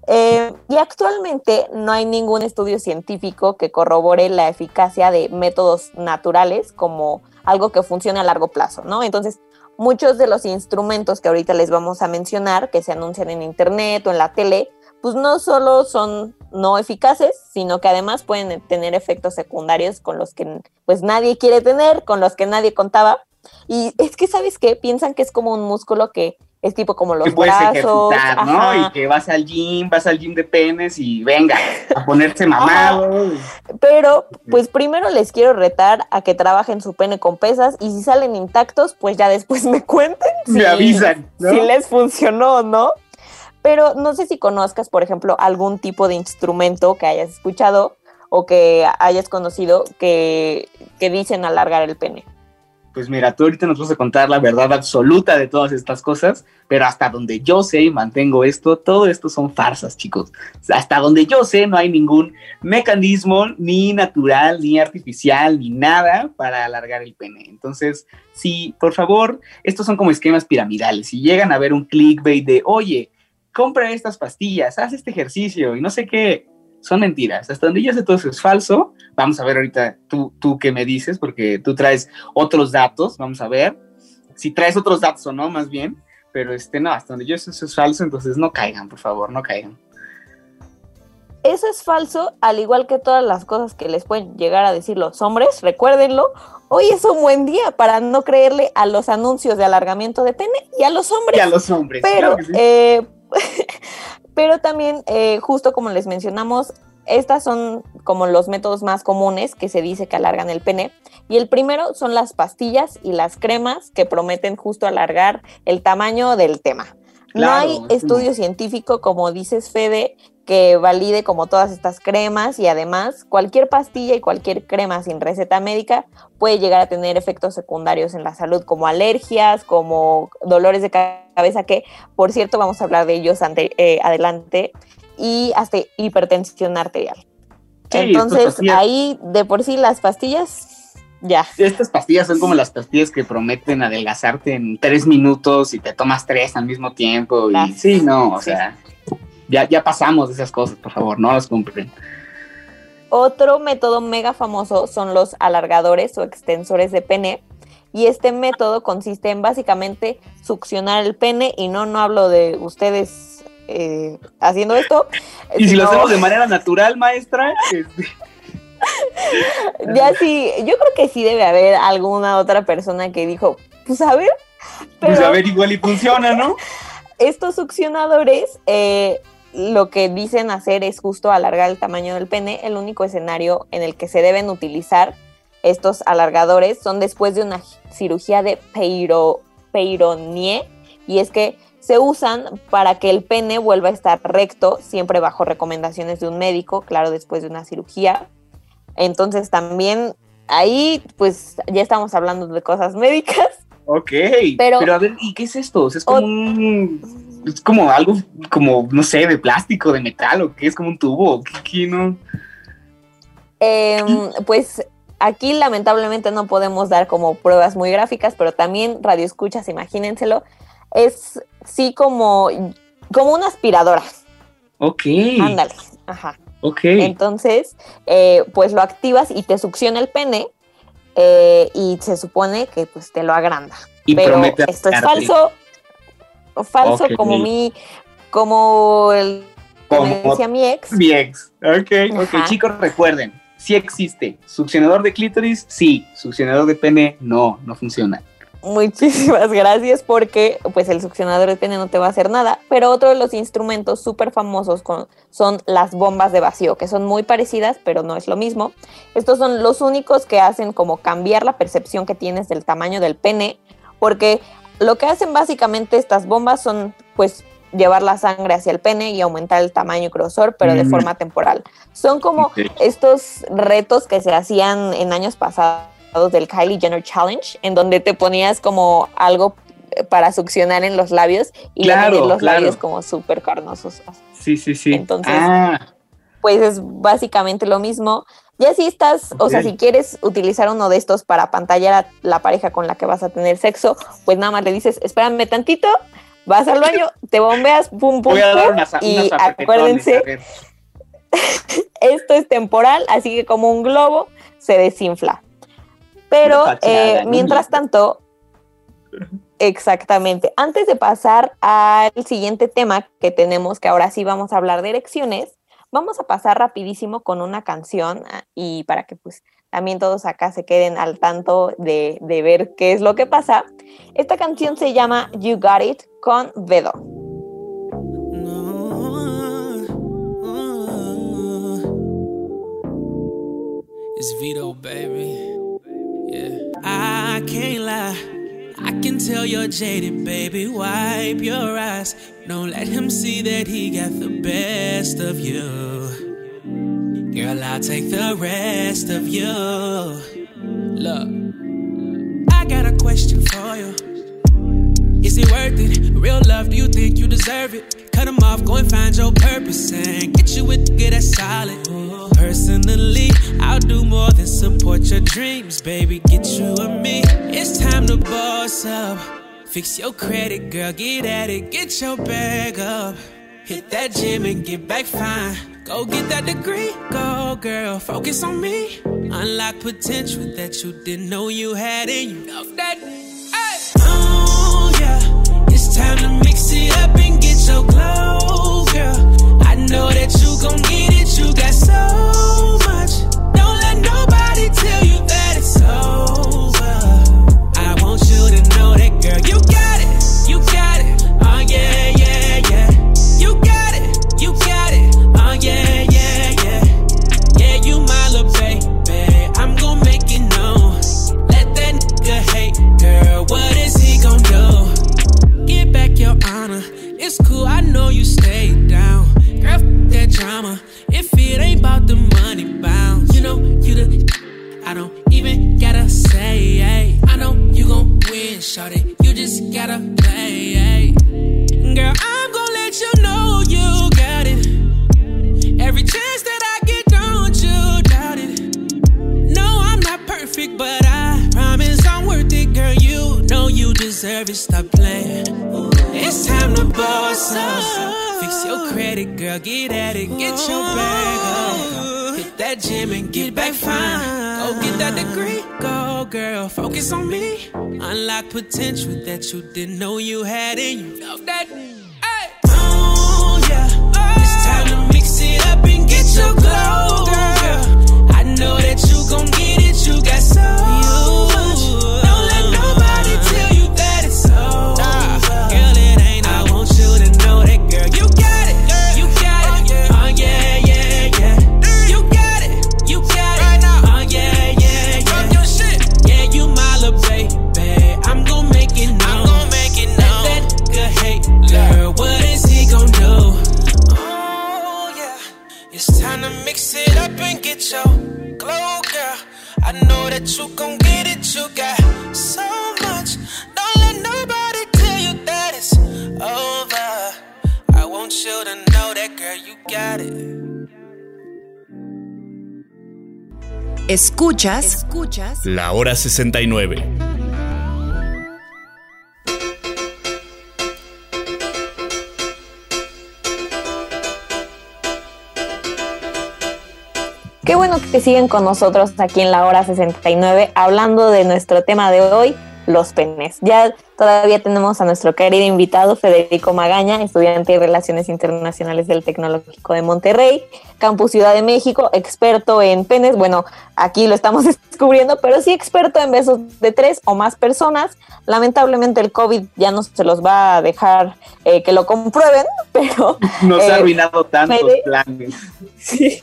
Eh, y actualmente no hay ningún estudio científico que corrobore la eficacia de métodos naturales como algo que funcione a largo plazo, ¿no? Entonces, muchos de los instrumentos que ahorita les vamos a mencionar, que se anuncian en internet o en la tele, pues no solo son no eficaces, sino que además pueden tener efectos secundarios con los que pues nadie quiere tener, con los que nadie contaba. Y es que, ¿sabes qué? Piensan que es como un músculo que es tipo como los que puedes ejercitar, ¿no? Y que vas al gym, vas al gym de penes y venga, a ponerse mamado. Pero, pues primero les quiero retar a que trabajen su pene con pesas y si salen intactos, pues ya después me cuenten. me avisan. Si les funcionó o no. Pero no sé si conozcas, por ejemplo, algún tipo de instrumento que hayas escuchado o que hayas conocido que, que dicen alargar el pene. Pues mira, tú ahorita nos vas a contar la verdad absoluta de todas estas cosas, pero hasta donde yo sé y mantengo esto, todo esto son farsas, chicos. Hasta donde yo sé no hay ningún mecanismo ni natural, ni artificial, ni nada para alargar el pene. Entonces, sí, por favor, estos son como esquemas piramidales. Si llegan a ver un clickbait de, oye, compra estas pastillas, haz este ejercicio y no sé qué, son mentiras. Hasta donde yo sé todo eso es falso. Vamos a ver ahorita tú, tú qué me dices, porque tú traes otros datos. Vamos a ver si traes otros datos o no, más bien. Pero este, no, hasta donde yo sé eso es falso, entonces no caigan, por favor, no caigan. Eso es falso, al igual que todas las cosas que les pueden llegar a decir los hombres, recuérdenlo. Hoy es un buen día para no creerle a los anuncios de alargamiento de pene y a los hombres. Y a los hombres. Pero, claro sí. eh, pero también, eh, justo como les mencionamos, estas son como los métodos más comunes que se dice que alargan el pene. Y el primero son las pastillas y las cremas que prometen justo alargar el tamaño del tema. no hay sí. estudio científico, como dices Fede, que valide como todas estas cremas y además cualquier pastilla y cualquier crema sin receta médica puede llegar a tener efectos secundarios en la salud como alergias, como dolores de cabeza, que por cierto vamos a hablar de ellos ante- eh, adelante, y hasta hipertensión arterial. Sí, estas Entonces ahí de por sí las pastillas, ya. Estas pastillas son como las pastillas que prometen adelgazarte en tres minutos y te tomas tres al mismo tiempo. Y sí, no, o sí. sea, ya, ya pasamos de esas cosas, por favor, no las compren. Otro método mega famoso son los alargadores o extensores de pene. Y este método consiste en básicamente succionar el pene. Y no, no hablo de ustedes eh, haciendo esto. Y si lo hacemos de manera natural, maestra, este, Ya sí, yo creo que sí debe haber alguna otra persona que dijo, pues a ver. pues a ver, igual y funciona, ¿no? estos succionadores eh, lo que dicen hacer es justo alargar el tamaño del pene. El único escenario en el que se deben utilizar estos alargadores son después de una cirugía de peiro, peironie y es que se usan para que el pene vuelva a estar recto, siempre bajo recomendaciones de un médico, claro, después de una cirugía. Entonces también ahí pues ya estamos hablando de cosas médicas. Ok, Pero- pero, a ver, ¿y qué es esto? O sea, es como un, es como algo, como, no sé, de plástico, de metal, o qué es como un tubo, ¿qué, qué no? Em, pues aquí lamentablemente no podemos dar como pruebas muy gráficas, pero también radio escuchas, imagínenselo, es sí como, como una aspiradora. Ok, Ándale. Ajá. ok. Entonces, eh, pues lo activas y te succiona el pene eh, y se supone que pues te lo agranda. Y Pero esto es alargarte. Falso, como mi, como el, como Como decía mi ex. Mi ex. Ok, ok. Ajá. Chicos, recuerden, sí existe. Succionador de clítoris, sí. Succionador de pene, no, no funciona. Muchísimas gracias porque pues el succionador de pene no te va a hacer nada, pero otro de los instrumentos súper famosos con- son las bombas de vacío, que son muy parecidas, pero no es lo mismo. Estos son los únicos que hacen como cambiar la percepción que tienes del tamaño del pene, porque lo que hacen básicamente estas bombas son pues llevar la sangre hacia el pene y aumentar el tamaño y grosor, pero de Mm. forma temporal. Son como estos retos que se hacían en años pasados del Kylie Jenner Challenge, en donde te ponías como algo eh, para succionar en los labios y Claro, los claro. labios como súper carnosos. Sí, sí, sí. Entonces- Ah, Pues es básicamente lo mismo. Ya si estás, o sea, si quieres utilizar uno de estos para pantallar a la pareja con la que vas a tener sexo, pues nada más le dices, espérame tantito, vas al baño, te bombeas, pum, pum, voy a dar unas, y unas acuérdense, esto es temporal, así que como un globo se desinfla. Pero eh, mientras tanto, exactamente, antes de pasar al siguiente tema que tenemos, que ahora sí vamos a hablar de erecciones, vamos a pasar rapidísimo con una canción ah, y para que pues también todos acá se queden al tanto de, de ver qué es lo que pasa. Esta canción se llama You Got It con Vedo. It's Vito, baby. Yeah. I can't lie. Can tell you're jaded, baby. Wipe your eyes. Don't let him see that he got the best of you. Girl, I'll take the rest of you. Look, I got a question for you. Is it worth it? Real love, do you think you deserve it? Cut him off, go and find your purpose and get you with the good that's solid. Personally, I'll do more than support your dreams, baby. Get you and me. It's time to boss up. Fix your credit, girl, get at it, get your bag up. Hit that gym and get back fine. Go get that degree, go girl, focus on me. Unlock potential that you didn't know you had in you. Know that, hey. Oh yeah, it's time to mix it up and get your glow, girl. I know that you gon' get it, you got so much. Don't let nobody tell you that it's over. I want you to know that, girl, you got it, you got it. Oh yeah, yeah, yeah. You got it, you got it. Oh yeah, yeah, yeah. Yeah, you my little baby. I'm gon' make it known. Let that nigga hate, girl. What is he gon' do? Get back your honor. It's cool, I know you stayed drama. If it ain't about the money bound, you know you the. I don't even gotta say, hey. I know you gon' win, shawty. You just gotta play, hey. Girl, I'm gon' let you know you got it. Every chance that I get, don't you doubt it. No, I'm not perfect, but I promise I'm worth it, girl. You know you deserve it. Stop playing. It's time to boss up. Fix your credit, girl. Get at it. Get your bag up. Hit that gym and get back fine. Go get that degree. Go, girl. Focus on me. Unlock potential that you didn't know you had in you. Know that. Hey. Oh, yeah. It's time to mix it up and get your glow, girl. I know that you gon' get it. You got so much. Know that you gon' get it. You got so much. Don't let nobody tell you that it's over. I want you to know that, girl. You got it. Escuchas, escuchas La hora 69. Qué bueno que siguen con nosotros aquí en la hora 69 hablando de nuestro tema de hoy, los penes. Ya todavía tenemos a nuestro querido invitado Federico Magaña, estudiante de Relaciones Internacionales del Tecnológico de Monterrey, Campus Ciudad de México, experto en penes. Bueno, aquí lo estamos descubriendo, pero sí experto en besos de tres o más personas. Lamentablemente el COVID ya no se los va a dejar eh, que lo comprueben, pero... Nos eh, ha arruinado tantos Fede- planes. Sí.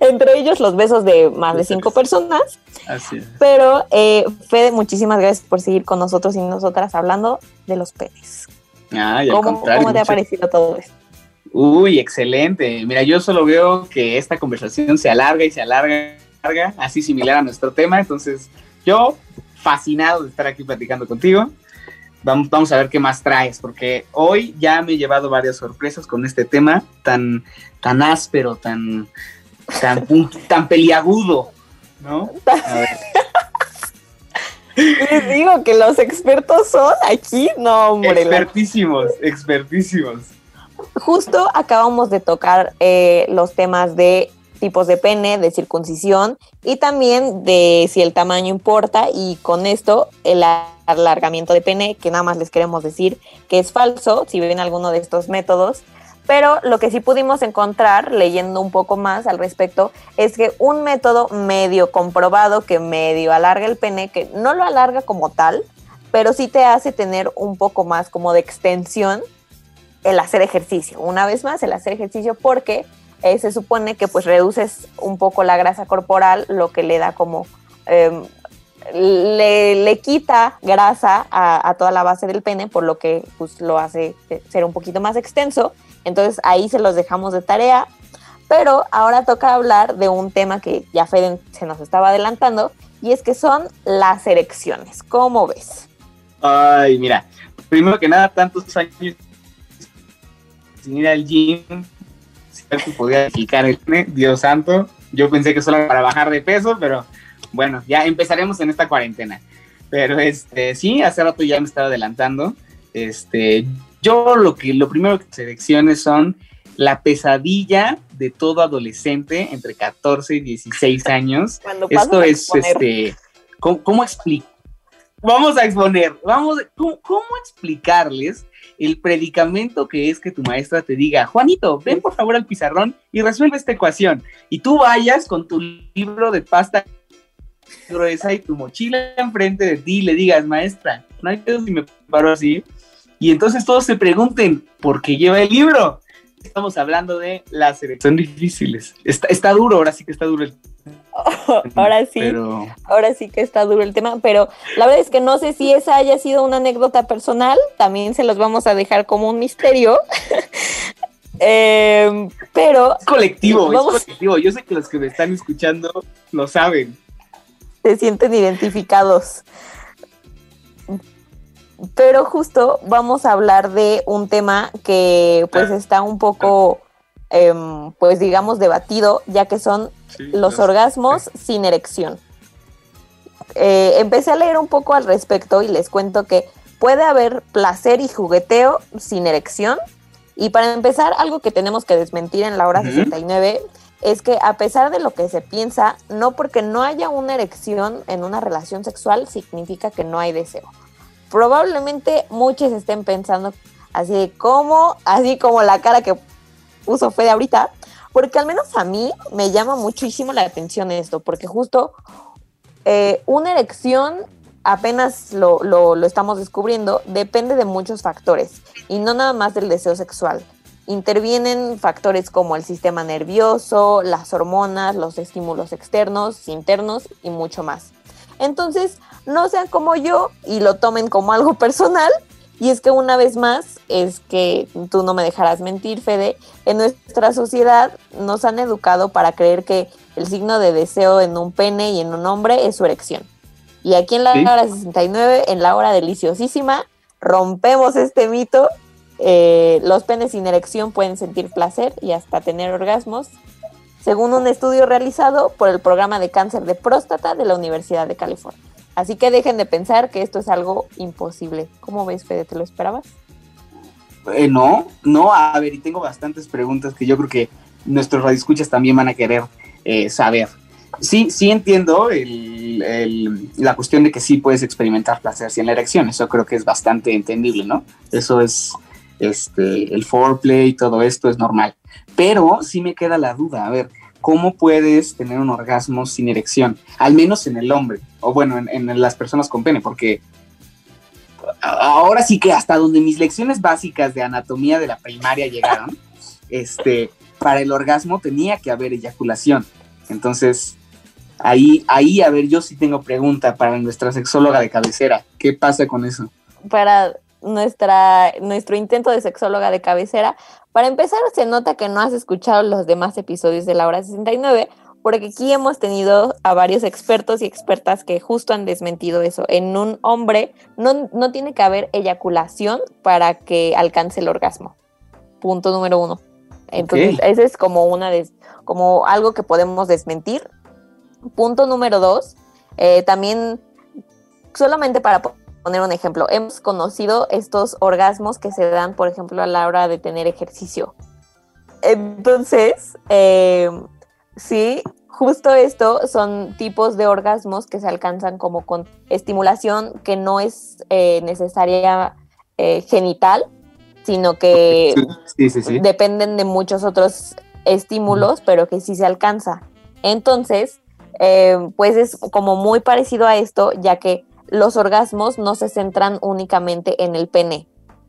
Entre ellos los besos de más de cinco personas. Así es. Pero, eh, Fede, muchísimas gracias por seguir con nosotros y nosotras hablando de los penes. Ay, al ¿Cómo, contrario, cómo te ha parecido todo esto? Uy, excelente. Mira, yo solo veo que esta conversación se alarga y se alarga, alarga, así similar a nuestro tema. Entonces, yo fascinado de estar aquí platicando contigo. Vamos, vamos a ver qué más traes, porque hoy ya me he llevado varias sorpresas con este tema tan, tan áspero, tan, tan, tan peliagudo, ¿no? A ver. Les digo que los expertos son aquí, no, hombre. Expertísimos, expertísimos. Justo acabamos de tocar eh, los temas de tipos de pene, de circuncisión y también de si el tamaño importa y con esto el alargamiento de pene, que nada más les queremos decir que es falso si ven alguno de estos métodos. Pero lo que sí pudimos encontrar leyendo un poco más al respecto es que un método medio comprobado que medio alarga el pene, que no lo alarga como tal, pero sí te hace tener un poco más como de extensión el hacer ejercicio. Una vez más, el hacer ejercicio porque eh, se supone que pues reduces un poco la grasa corporal, lo que le da como eh, le, le quita grasa a, a toda la base del pene, por lo que pues, lo hace ser un poquito más extenso. Entonces ahí se los dejamos de tarea. Pero ahora toca hablar de un tema que ya Fede se nos estaba adelantando, y es que son las erecciones. ¿Cómo ves? Ay, mira, primero que nada, tantos años sin ir al gym, si podía explicar el Dios santo. Yo pensé que solo para bajar de peso, pero bueno, ya empezaremos en esta cuarentena. Pero este, sí, hace rato ya me estaba adelantando. Este, yo lo que lo primero que selecciones son la pesadilla de todo adolescente entre 14 y 16 años. Cuando Esto es este ¿cómo, cómo explico? Vamos a exponer, vamos, ¿cómo, cómo explicarles el predicamento que es que tu maestra te diga, Juanito, ven por favor al pizarrón y resuelve esta ecuación? Y tú vayas con tu libro de pasta gruesa y tu mochila enfrente de ti y le digas, maestra, no hay pedo si me paro así. Y entonces todos se pregunten, ¿por qué lleva el libro? Estamos hablando de las elecciones. Son difíciles. Está, está duro, ahora sí que está duro el ahora sí, Pero ahora sí que está duro el tema, pero la verdad es que no sé si esa haya sido una anécdota personal, también se los vamos a dejar como un misterio. Em, pero es colectivo, Vamos- es colectivo. Yo sé que los que me están escuchando lo saben. se sienten identificados. Pero justo vamos a hablar de un tema que pues está un poco, em, pues digamos, debatido, ya que son los orgasmos sin erección. Eh, empecé a leer un poco al respecto y les cuento que puede haber placer y jugueteo sin erección. Y para empezar, algo que tenemos que desmentir en la hora Ujú. 69 es que a pesar de lo que se piensa, no porque no haya una erección en una relación sexual significa que no hay deseo. Probablemente muchos estén pensando así de cómo, así como la cara que puso Fede ahorita, porque al menos a mí me llama muchísimo la atención esto, porque justo eh, una erección, apenas lo, lo- lo estamos descubriendo, depende de muchos factores y no nada más del deseo sexual. Intervienen factores como el sistema nervioso, las hormonas, los estímulos externos, internos y mucho más. Entonces, no sean como yo y lo tomen como algo personal. Y es que una vez más, es que tú no me dejarás mentir, Fede, en nuestra sociedad nos han educado para creer que el signo de deseo en un pene y en un hombre es su erección. Y aquí en la Sí. hora 69, en la hora deliciosísima, rompemos este mito. Eh, los penes sin erección pueden sentir placer y hasta tener orgasmos, según un estudio realizado por el programa de cáncer de próstata de la Universidad de California. Así que dejen de pensar que esto es algo imposible. ¿Cómo ves, Fede? ¿Te lo esperabas? Eh, no, no, a ver, y tengo bastantes preguntas que yo creo que nuestros radioescuchas también van a querer eh, saber. Sí, sí entiendo el- la cuestión de que sí puedes experimentar placer sin la erección, eso creo que es bastante entendible, ¿no? Eso es, este, el foreplay y todo esto es normal. Pero sí me queda la duda, a ver, ¿cómo puedes tener un orgasmo sin erección? Al menos en el hombre, o bueno, en, las personas con pene, porque ahora sí que hasta donde mis lecciones básicas de anatomía de la primaria llegaron, este, para el orgasmo tenía que haber eyaculación. Entonces, ahí, ahí, a ver, yo sí tengo pregunta para nuestra sexóloga de cabecera. ¿Qué pasa con eso? para nuestra, nuestro intento de sexóloga de cabecera. Para empezar, se nota que no has escuchado los demás episodios de la hora 69, porque aquí hemos tenido a varios expertos y expertas que justo han desmentido eso. En un hombre no, no tiene que haber eyaculación para que alcance el orgasmo. Punto número uno. Entonces, Ok. ese es como una des- como algo que podemos desmentir. Punto número dos, eh, también solamente para poner un ejemplo, hemos conocido estos orgasmos que se dan, por ejemplo, a la hora de tener ejercicio. Entonces, eh, sí, justo esto son tipos de orgasmos que se alcanzan como con estimulación que no es eh, necesaria eh, genital, sino que Sí, sí, sí. dependen de muchos otros estímulos, pero que sí se alcanza. Entonces, eh, pues es como muy parecido a esto, ya que los orgasmos no se centran únicamente en el pene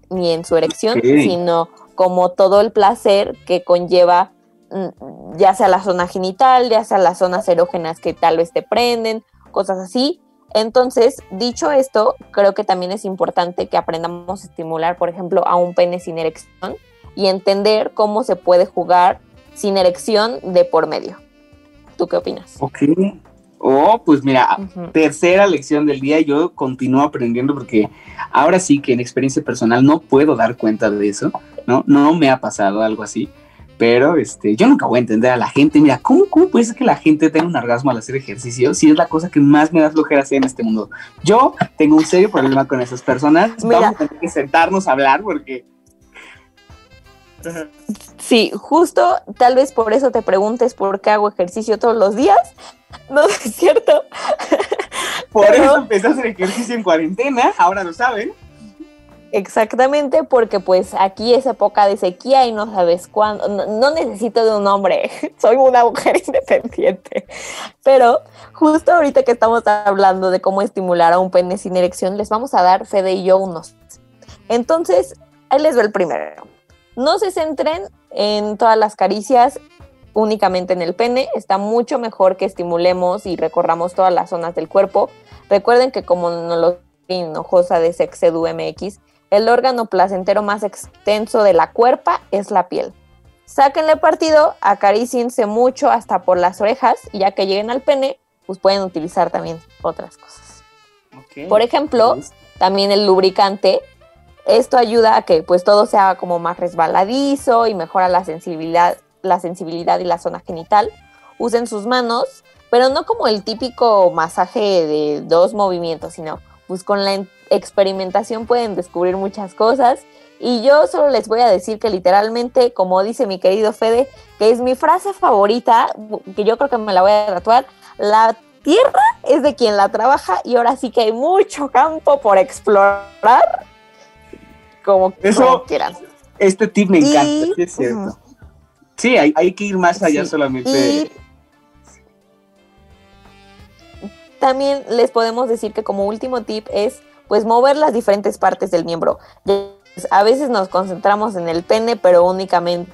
ni en su erección, sino como todo el placer que conlleva mm, ya sea la zona genital, ya sea las zonas erógenas que tal vez te prenden, cosas así. Entonces, dicho esto, creo que también es importante que aprendamos a estimular, por ejemplo, a un pene sin erección y entender cómo se puede jugar sin erección de por medio. ¿Tú qué opinas? Ok. Oh, pues mira, tercera lección del día, yo continúo aprendiendo porque ahora sí que en experiencia personal no puedo dar cuenta de eso, ¿no? No me ha pasado algo así, pero este, yo nunca voy a entender a la gente, mira, ¿cómo, cómo puede ser que la gente tenga un orgasmo al hacer ejercicio si es la cosa que más me da flojera hacer en este mundo? Yo tengo un serio problema con esas personas, Mira. vamos a tener que sentarnos a hablar porque... Sí, justo tal vez por eso te preguntes por qué hago ejercicio todos los días. No es cierto. Por Pero- eso empecé a hacer ejercicio en cuarentena, ahora lo saben. Exactamente, porque pues aquí es época de sequía y no sabes cuándo. No, no necesito de un hombre, soy una mujer independiente. Pero justo ahorita que estamos hablando de cómo estimular a un pene sin erección, les vamos a dar Fede y yo unos. Entonces, ahí les va el primero. No se centren en todas las caricias únicamente en el pene, está mucho mejor que estimulemos y recorramos todas las zonas del cuerpo. Recuerden que como nos lo Hinojosa de Sexedu MX, el órgano placentero más extenso de la cuerpa es la piel. Sáquenle partido, acaríciense mucho hasta por las orejas y ya que lleguen al pene, pues pueden utilizar también otras cosas. Por ejemplo, también el lubricante. Esto ayuda a que pues todo sea como más resbaladizo y mejora la sensibilidad, la sensibilidad y la zona genital. Usen sus manos, pero no como el típico masaje de dos movimientos, sino pues con la en- experimentación pueden descubrir muchas cosas. Y yo solo les voy a decir que literalmente, como dice mi querido Fede, que es mi frase favorita, que yo creo que me la voy a tatuar, la tierra es de quien la trabaja y ahora sí que hay mucho campo por explorar, como, Eso- como quieran. Este tip me Y- encanta, sí es cierto. Sí, hay, hay que ir más allá Sí, solamente. y- También les podemos decir que como último tip es pues mover las diferentes partes del miembro. A veces nos concentramos en el pene, pero únicamente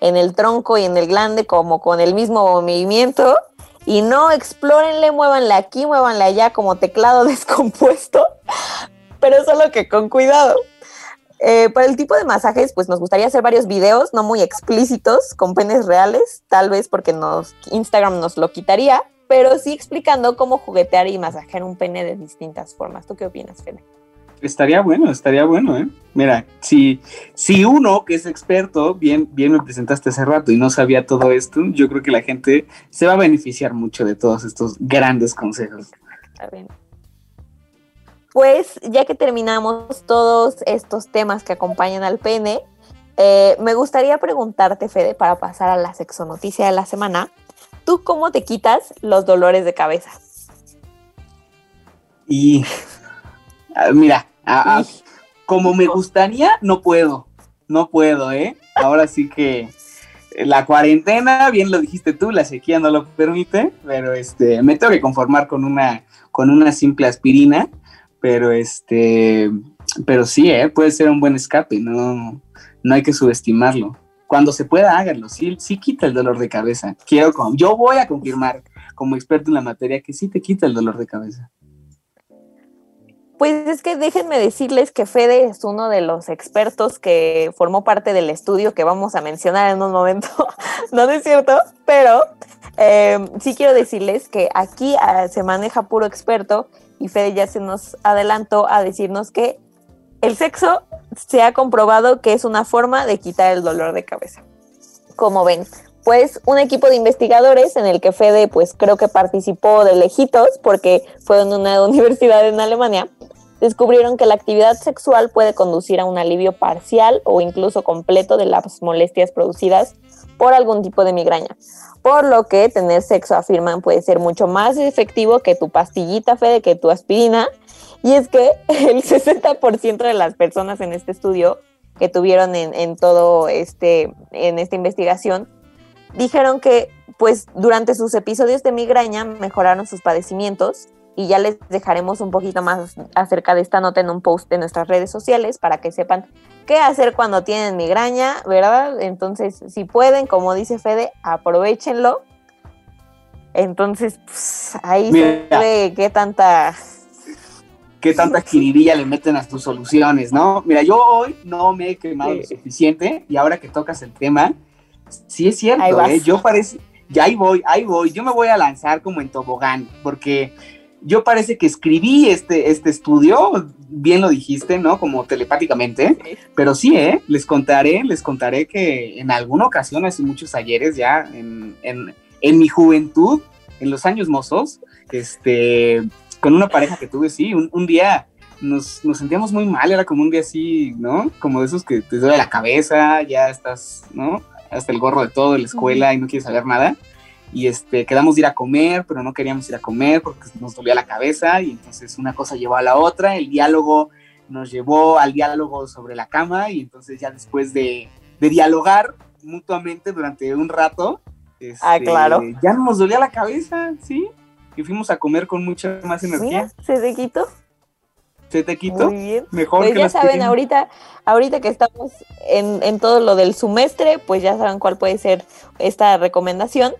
en el tronco y en el glande como con el mismo movimiento. Y no, explórenle, muévanle aquí, muévanle allá como teclado descompuesto, pero solo que con cuidado. Eh, para el tipo de masajes, pues nos gustaría hacer varios videos, no muy explícitos, con penes reales, tal vez porque nos, Instagram nos lo quitaría, pero sí explicando cómo juguetear y masajear un pene de distintas formas. ¿Tú qué opinas, Fede? Estaría bueno, estaría bueno, ¿eh? Mira, si, si uno que es experto, bien, bien me presentaste hace rato y no sabía todo esto, yo creo que la gente se va a beneficiar mucho de todos estos grandes consejos. Está bien. Pues ya que terminamos todos estos temas que acompañan al pene, eh, me gustaría preguntarte, Fede, para pasar a la sexonoticia de la semana, ¿tú cómo te quitas los dolores de cabeza? Y ah, mira, a- a- como me gustaría, no puedo, no puedo, ¿eh? Ahora sí que la cuarentena, bien lo dijiste tú, la sequía no lo permite, pero este, me tengo que conformar con una, con una simple aspirina, pero este, pero sí, ¿eh? Puede ser un buen escape, no, no hay que subestimarlo. Cuando se pueda, háganlo, sí, sí quita el dolor de cabeza. Quiero, con- yo voy a confirmar como experto en la materia que sí te quita el dolor de cabeza. Pues es que déjenme decirles que Fede es uno de los expertos que formó parte del estudio que vamos a mencionar en un momento. no, es cierto, pero eh, sí quiero decirles que aquí ah, se maneja puro experto y Fede ya se nos adelantó a decirnos que el sexo se ha comprobado que es una forma de quitar el dolor de cabeza. Como ven, pues un equipo de investigadores en el que Fede pues creo que participó de lejitos porque fue en una universidad en Alemania, descubrieron que la actividad sexual puede conducir a un alivio parcial o incluso completo de las molestias producidas por algún tipo de migraña. Por lo que tener sexo, afirman, puede ser mucho más efectivo que tu pastillita, Fede, que tu aspirina. Y es que el 60% de las personas en este estudio que tuvieron en, en todo este, en esta investigación, dijeron que pues durante sus episodios de migraña mejoraron sus padecimientos y ya les dejaremos un poquito más acerca de esta nota en un post de nuestras redes sociales para que sepan qué hacer cuando tienen migraña, ¿verdad? Entonces, si pueden, como dice Fede, aprovechenlo. Entonces, pues, ahí Mira. se ve qué tanta qué tanta jiribilla le meten a tus soluciones, ¿no? Mira, yo hoy no me he quemado lo suficiente y ahora que tocas el tema, sí es cierto. ¿eh? Yo parece, ya ahí voy, ahí voy, yo me voy a lanzar como en tobogán, porque yo parece que escribí este, este estudio, bien lo dijiste, ¿no? Como telepáticamente, pero sí, ¿eh? Les contaré, les contaré que en alguna ocasión, hace muchos ayeres ya, en, en, en mi juventud, en los años mozos, este, con una pareja que tuve, sí, un, un día nos, nos sentíamos muy mal, era como un día así, ¿no? Como de esos que te duele la cabeza, ya estás, ¿no? Hasta el gorro de todo de la escuela y no quieres saber nada. Y este, quedamos de ir a comer, pero no queríamos ir a comer porque nos dolía la cabeza y entonces una cosa llevó a la otra, el diálogo nos llevó al diálogo sobre la cama y entonces ya después de, de dialogar mutuamente durante un rato, Ah, este, claro. ya no nos dolía la cabeza, ¿sí? Y fuimos a comer con mucha más energía. Mira, se te quitó. ¿Se te quitó? Muy bien. Mejor Pues que ya saben, que- ahorita, ahorita que estamos en, en todo lo del semestre, pues ya saben cuál puede ser esta recomendación.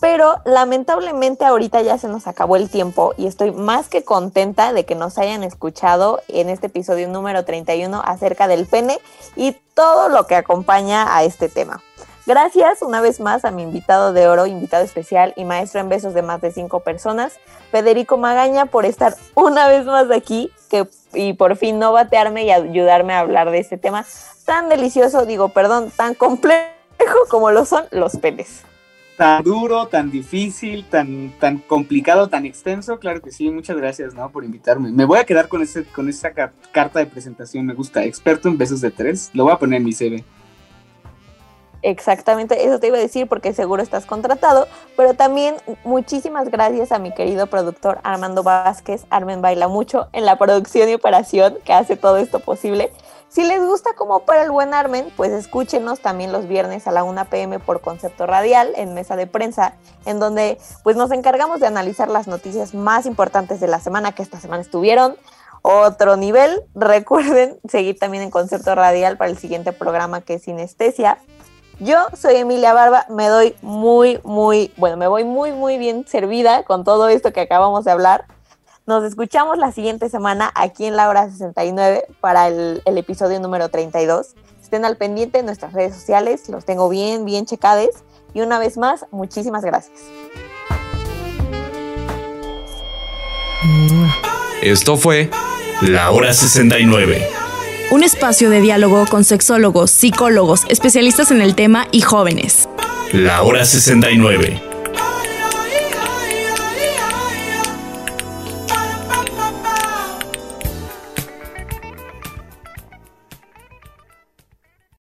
Pero lamentablemente ahorita ya se nos acabó el tiempo y estoy más que contenta de que nos hayan escuchado en este episodio número 31 acerca del pene y todo lo que acompaña a este tema. Gracias una vez más a mi invitado de oro, invitado especial y maestro en besos de más de cinco personas, Federico Magaña, por estar una vez más aquí y por fin no batearme y ayudarme a hablar de este tema tan delicioso, digo, perdón, tan complejo como lo son los penes. Tan duro, tan difícil, tan, tan complicado, tan extenso, claro que sí, muchas gracias. Por invitarme. Me voy a quedar con ese, con esa ca- carta de presentación, me gusta, experto en besos de tres, lo voy a poner en mi CV. Exactamente, eso te iba a decir porque seguro estás contratado, pero también muchísimas gracias a mi querido productor Armando Vázquez, Armen Baila Mucho, en la producción y operación que hace todo esto posible. Si les gusta como para el buen Armen, pues escúchenos también los viernes a la 1 pm por Concepto Radial en Mesa de Prensa, en donde pues nos encargamos de analizar las noticias más importantes de la semana que esta semana estuvieron. Otro nivel, recuerden seguir también en Concepto Radial para el siguiente programa que es Sinestesia. Yo soy Emilia Barba, me doy muy, muy, bueno, me voy muy, muy bien servida con todo esto que acabamos de hablar. Nos escuchamos la siguiente semana aquí en la hora 69 para el, el episodio número 32. Estén al pendiente en nuestras redes sociales, los tengo bien, bien checades. Y una vez más, muchísimas gracias. Esto fue La Hora 69. Un espacio de diálogo con sexólogos, psicólogos, especialistas en el tema y jóvenes. La Hora 69.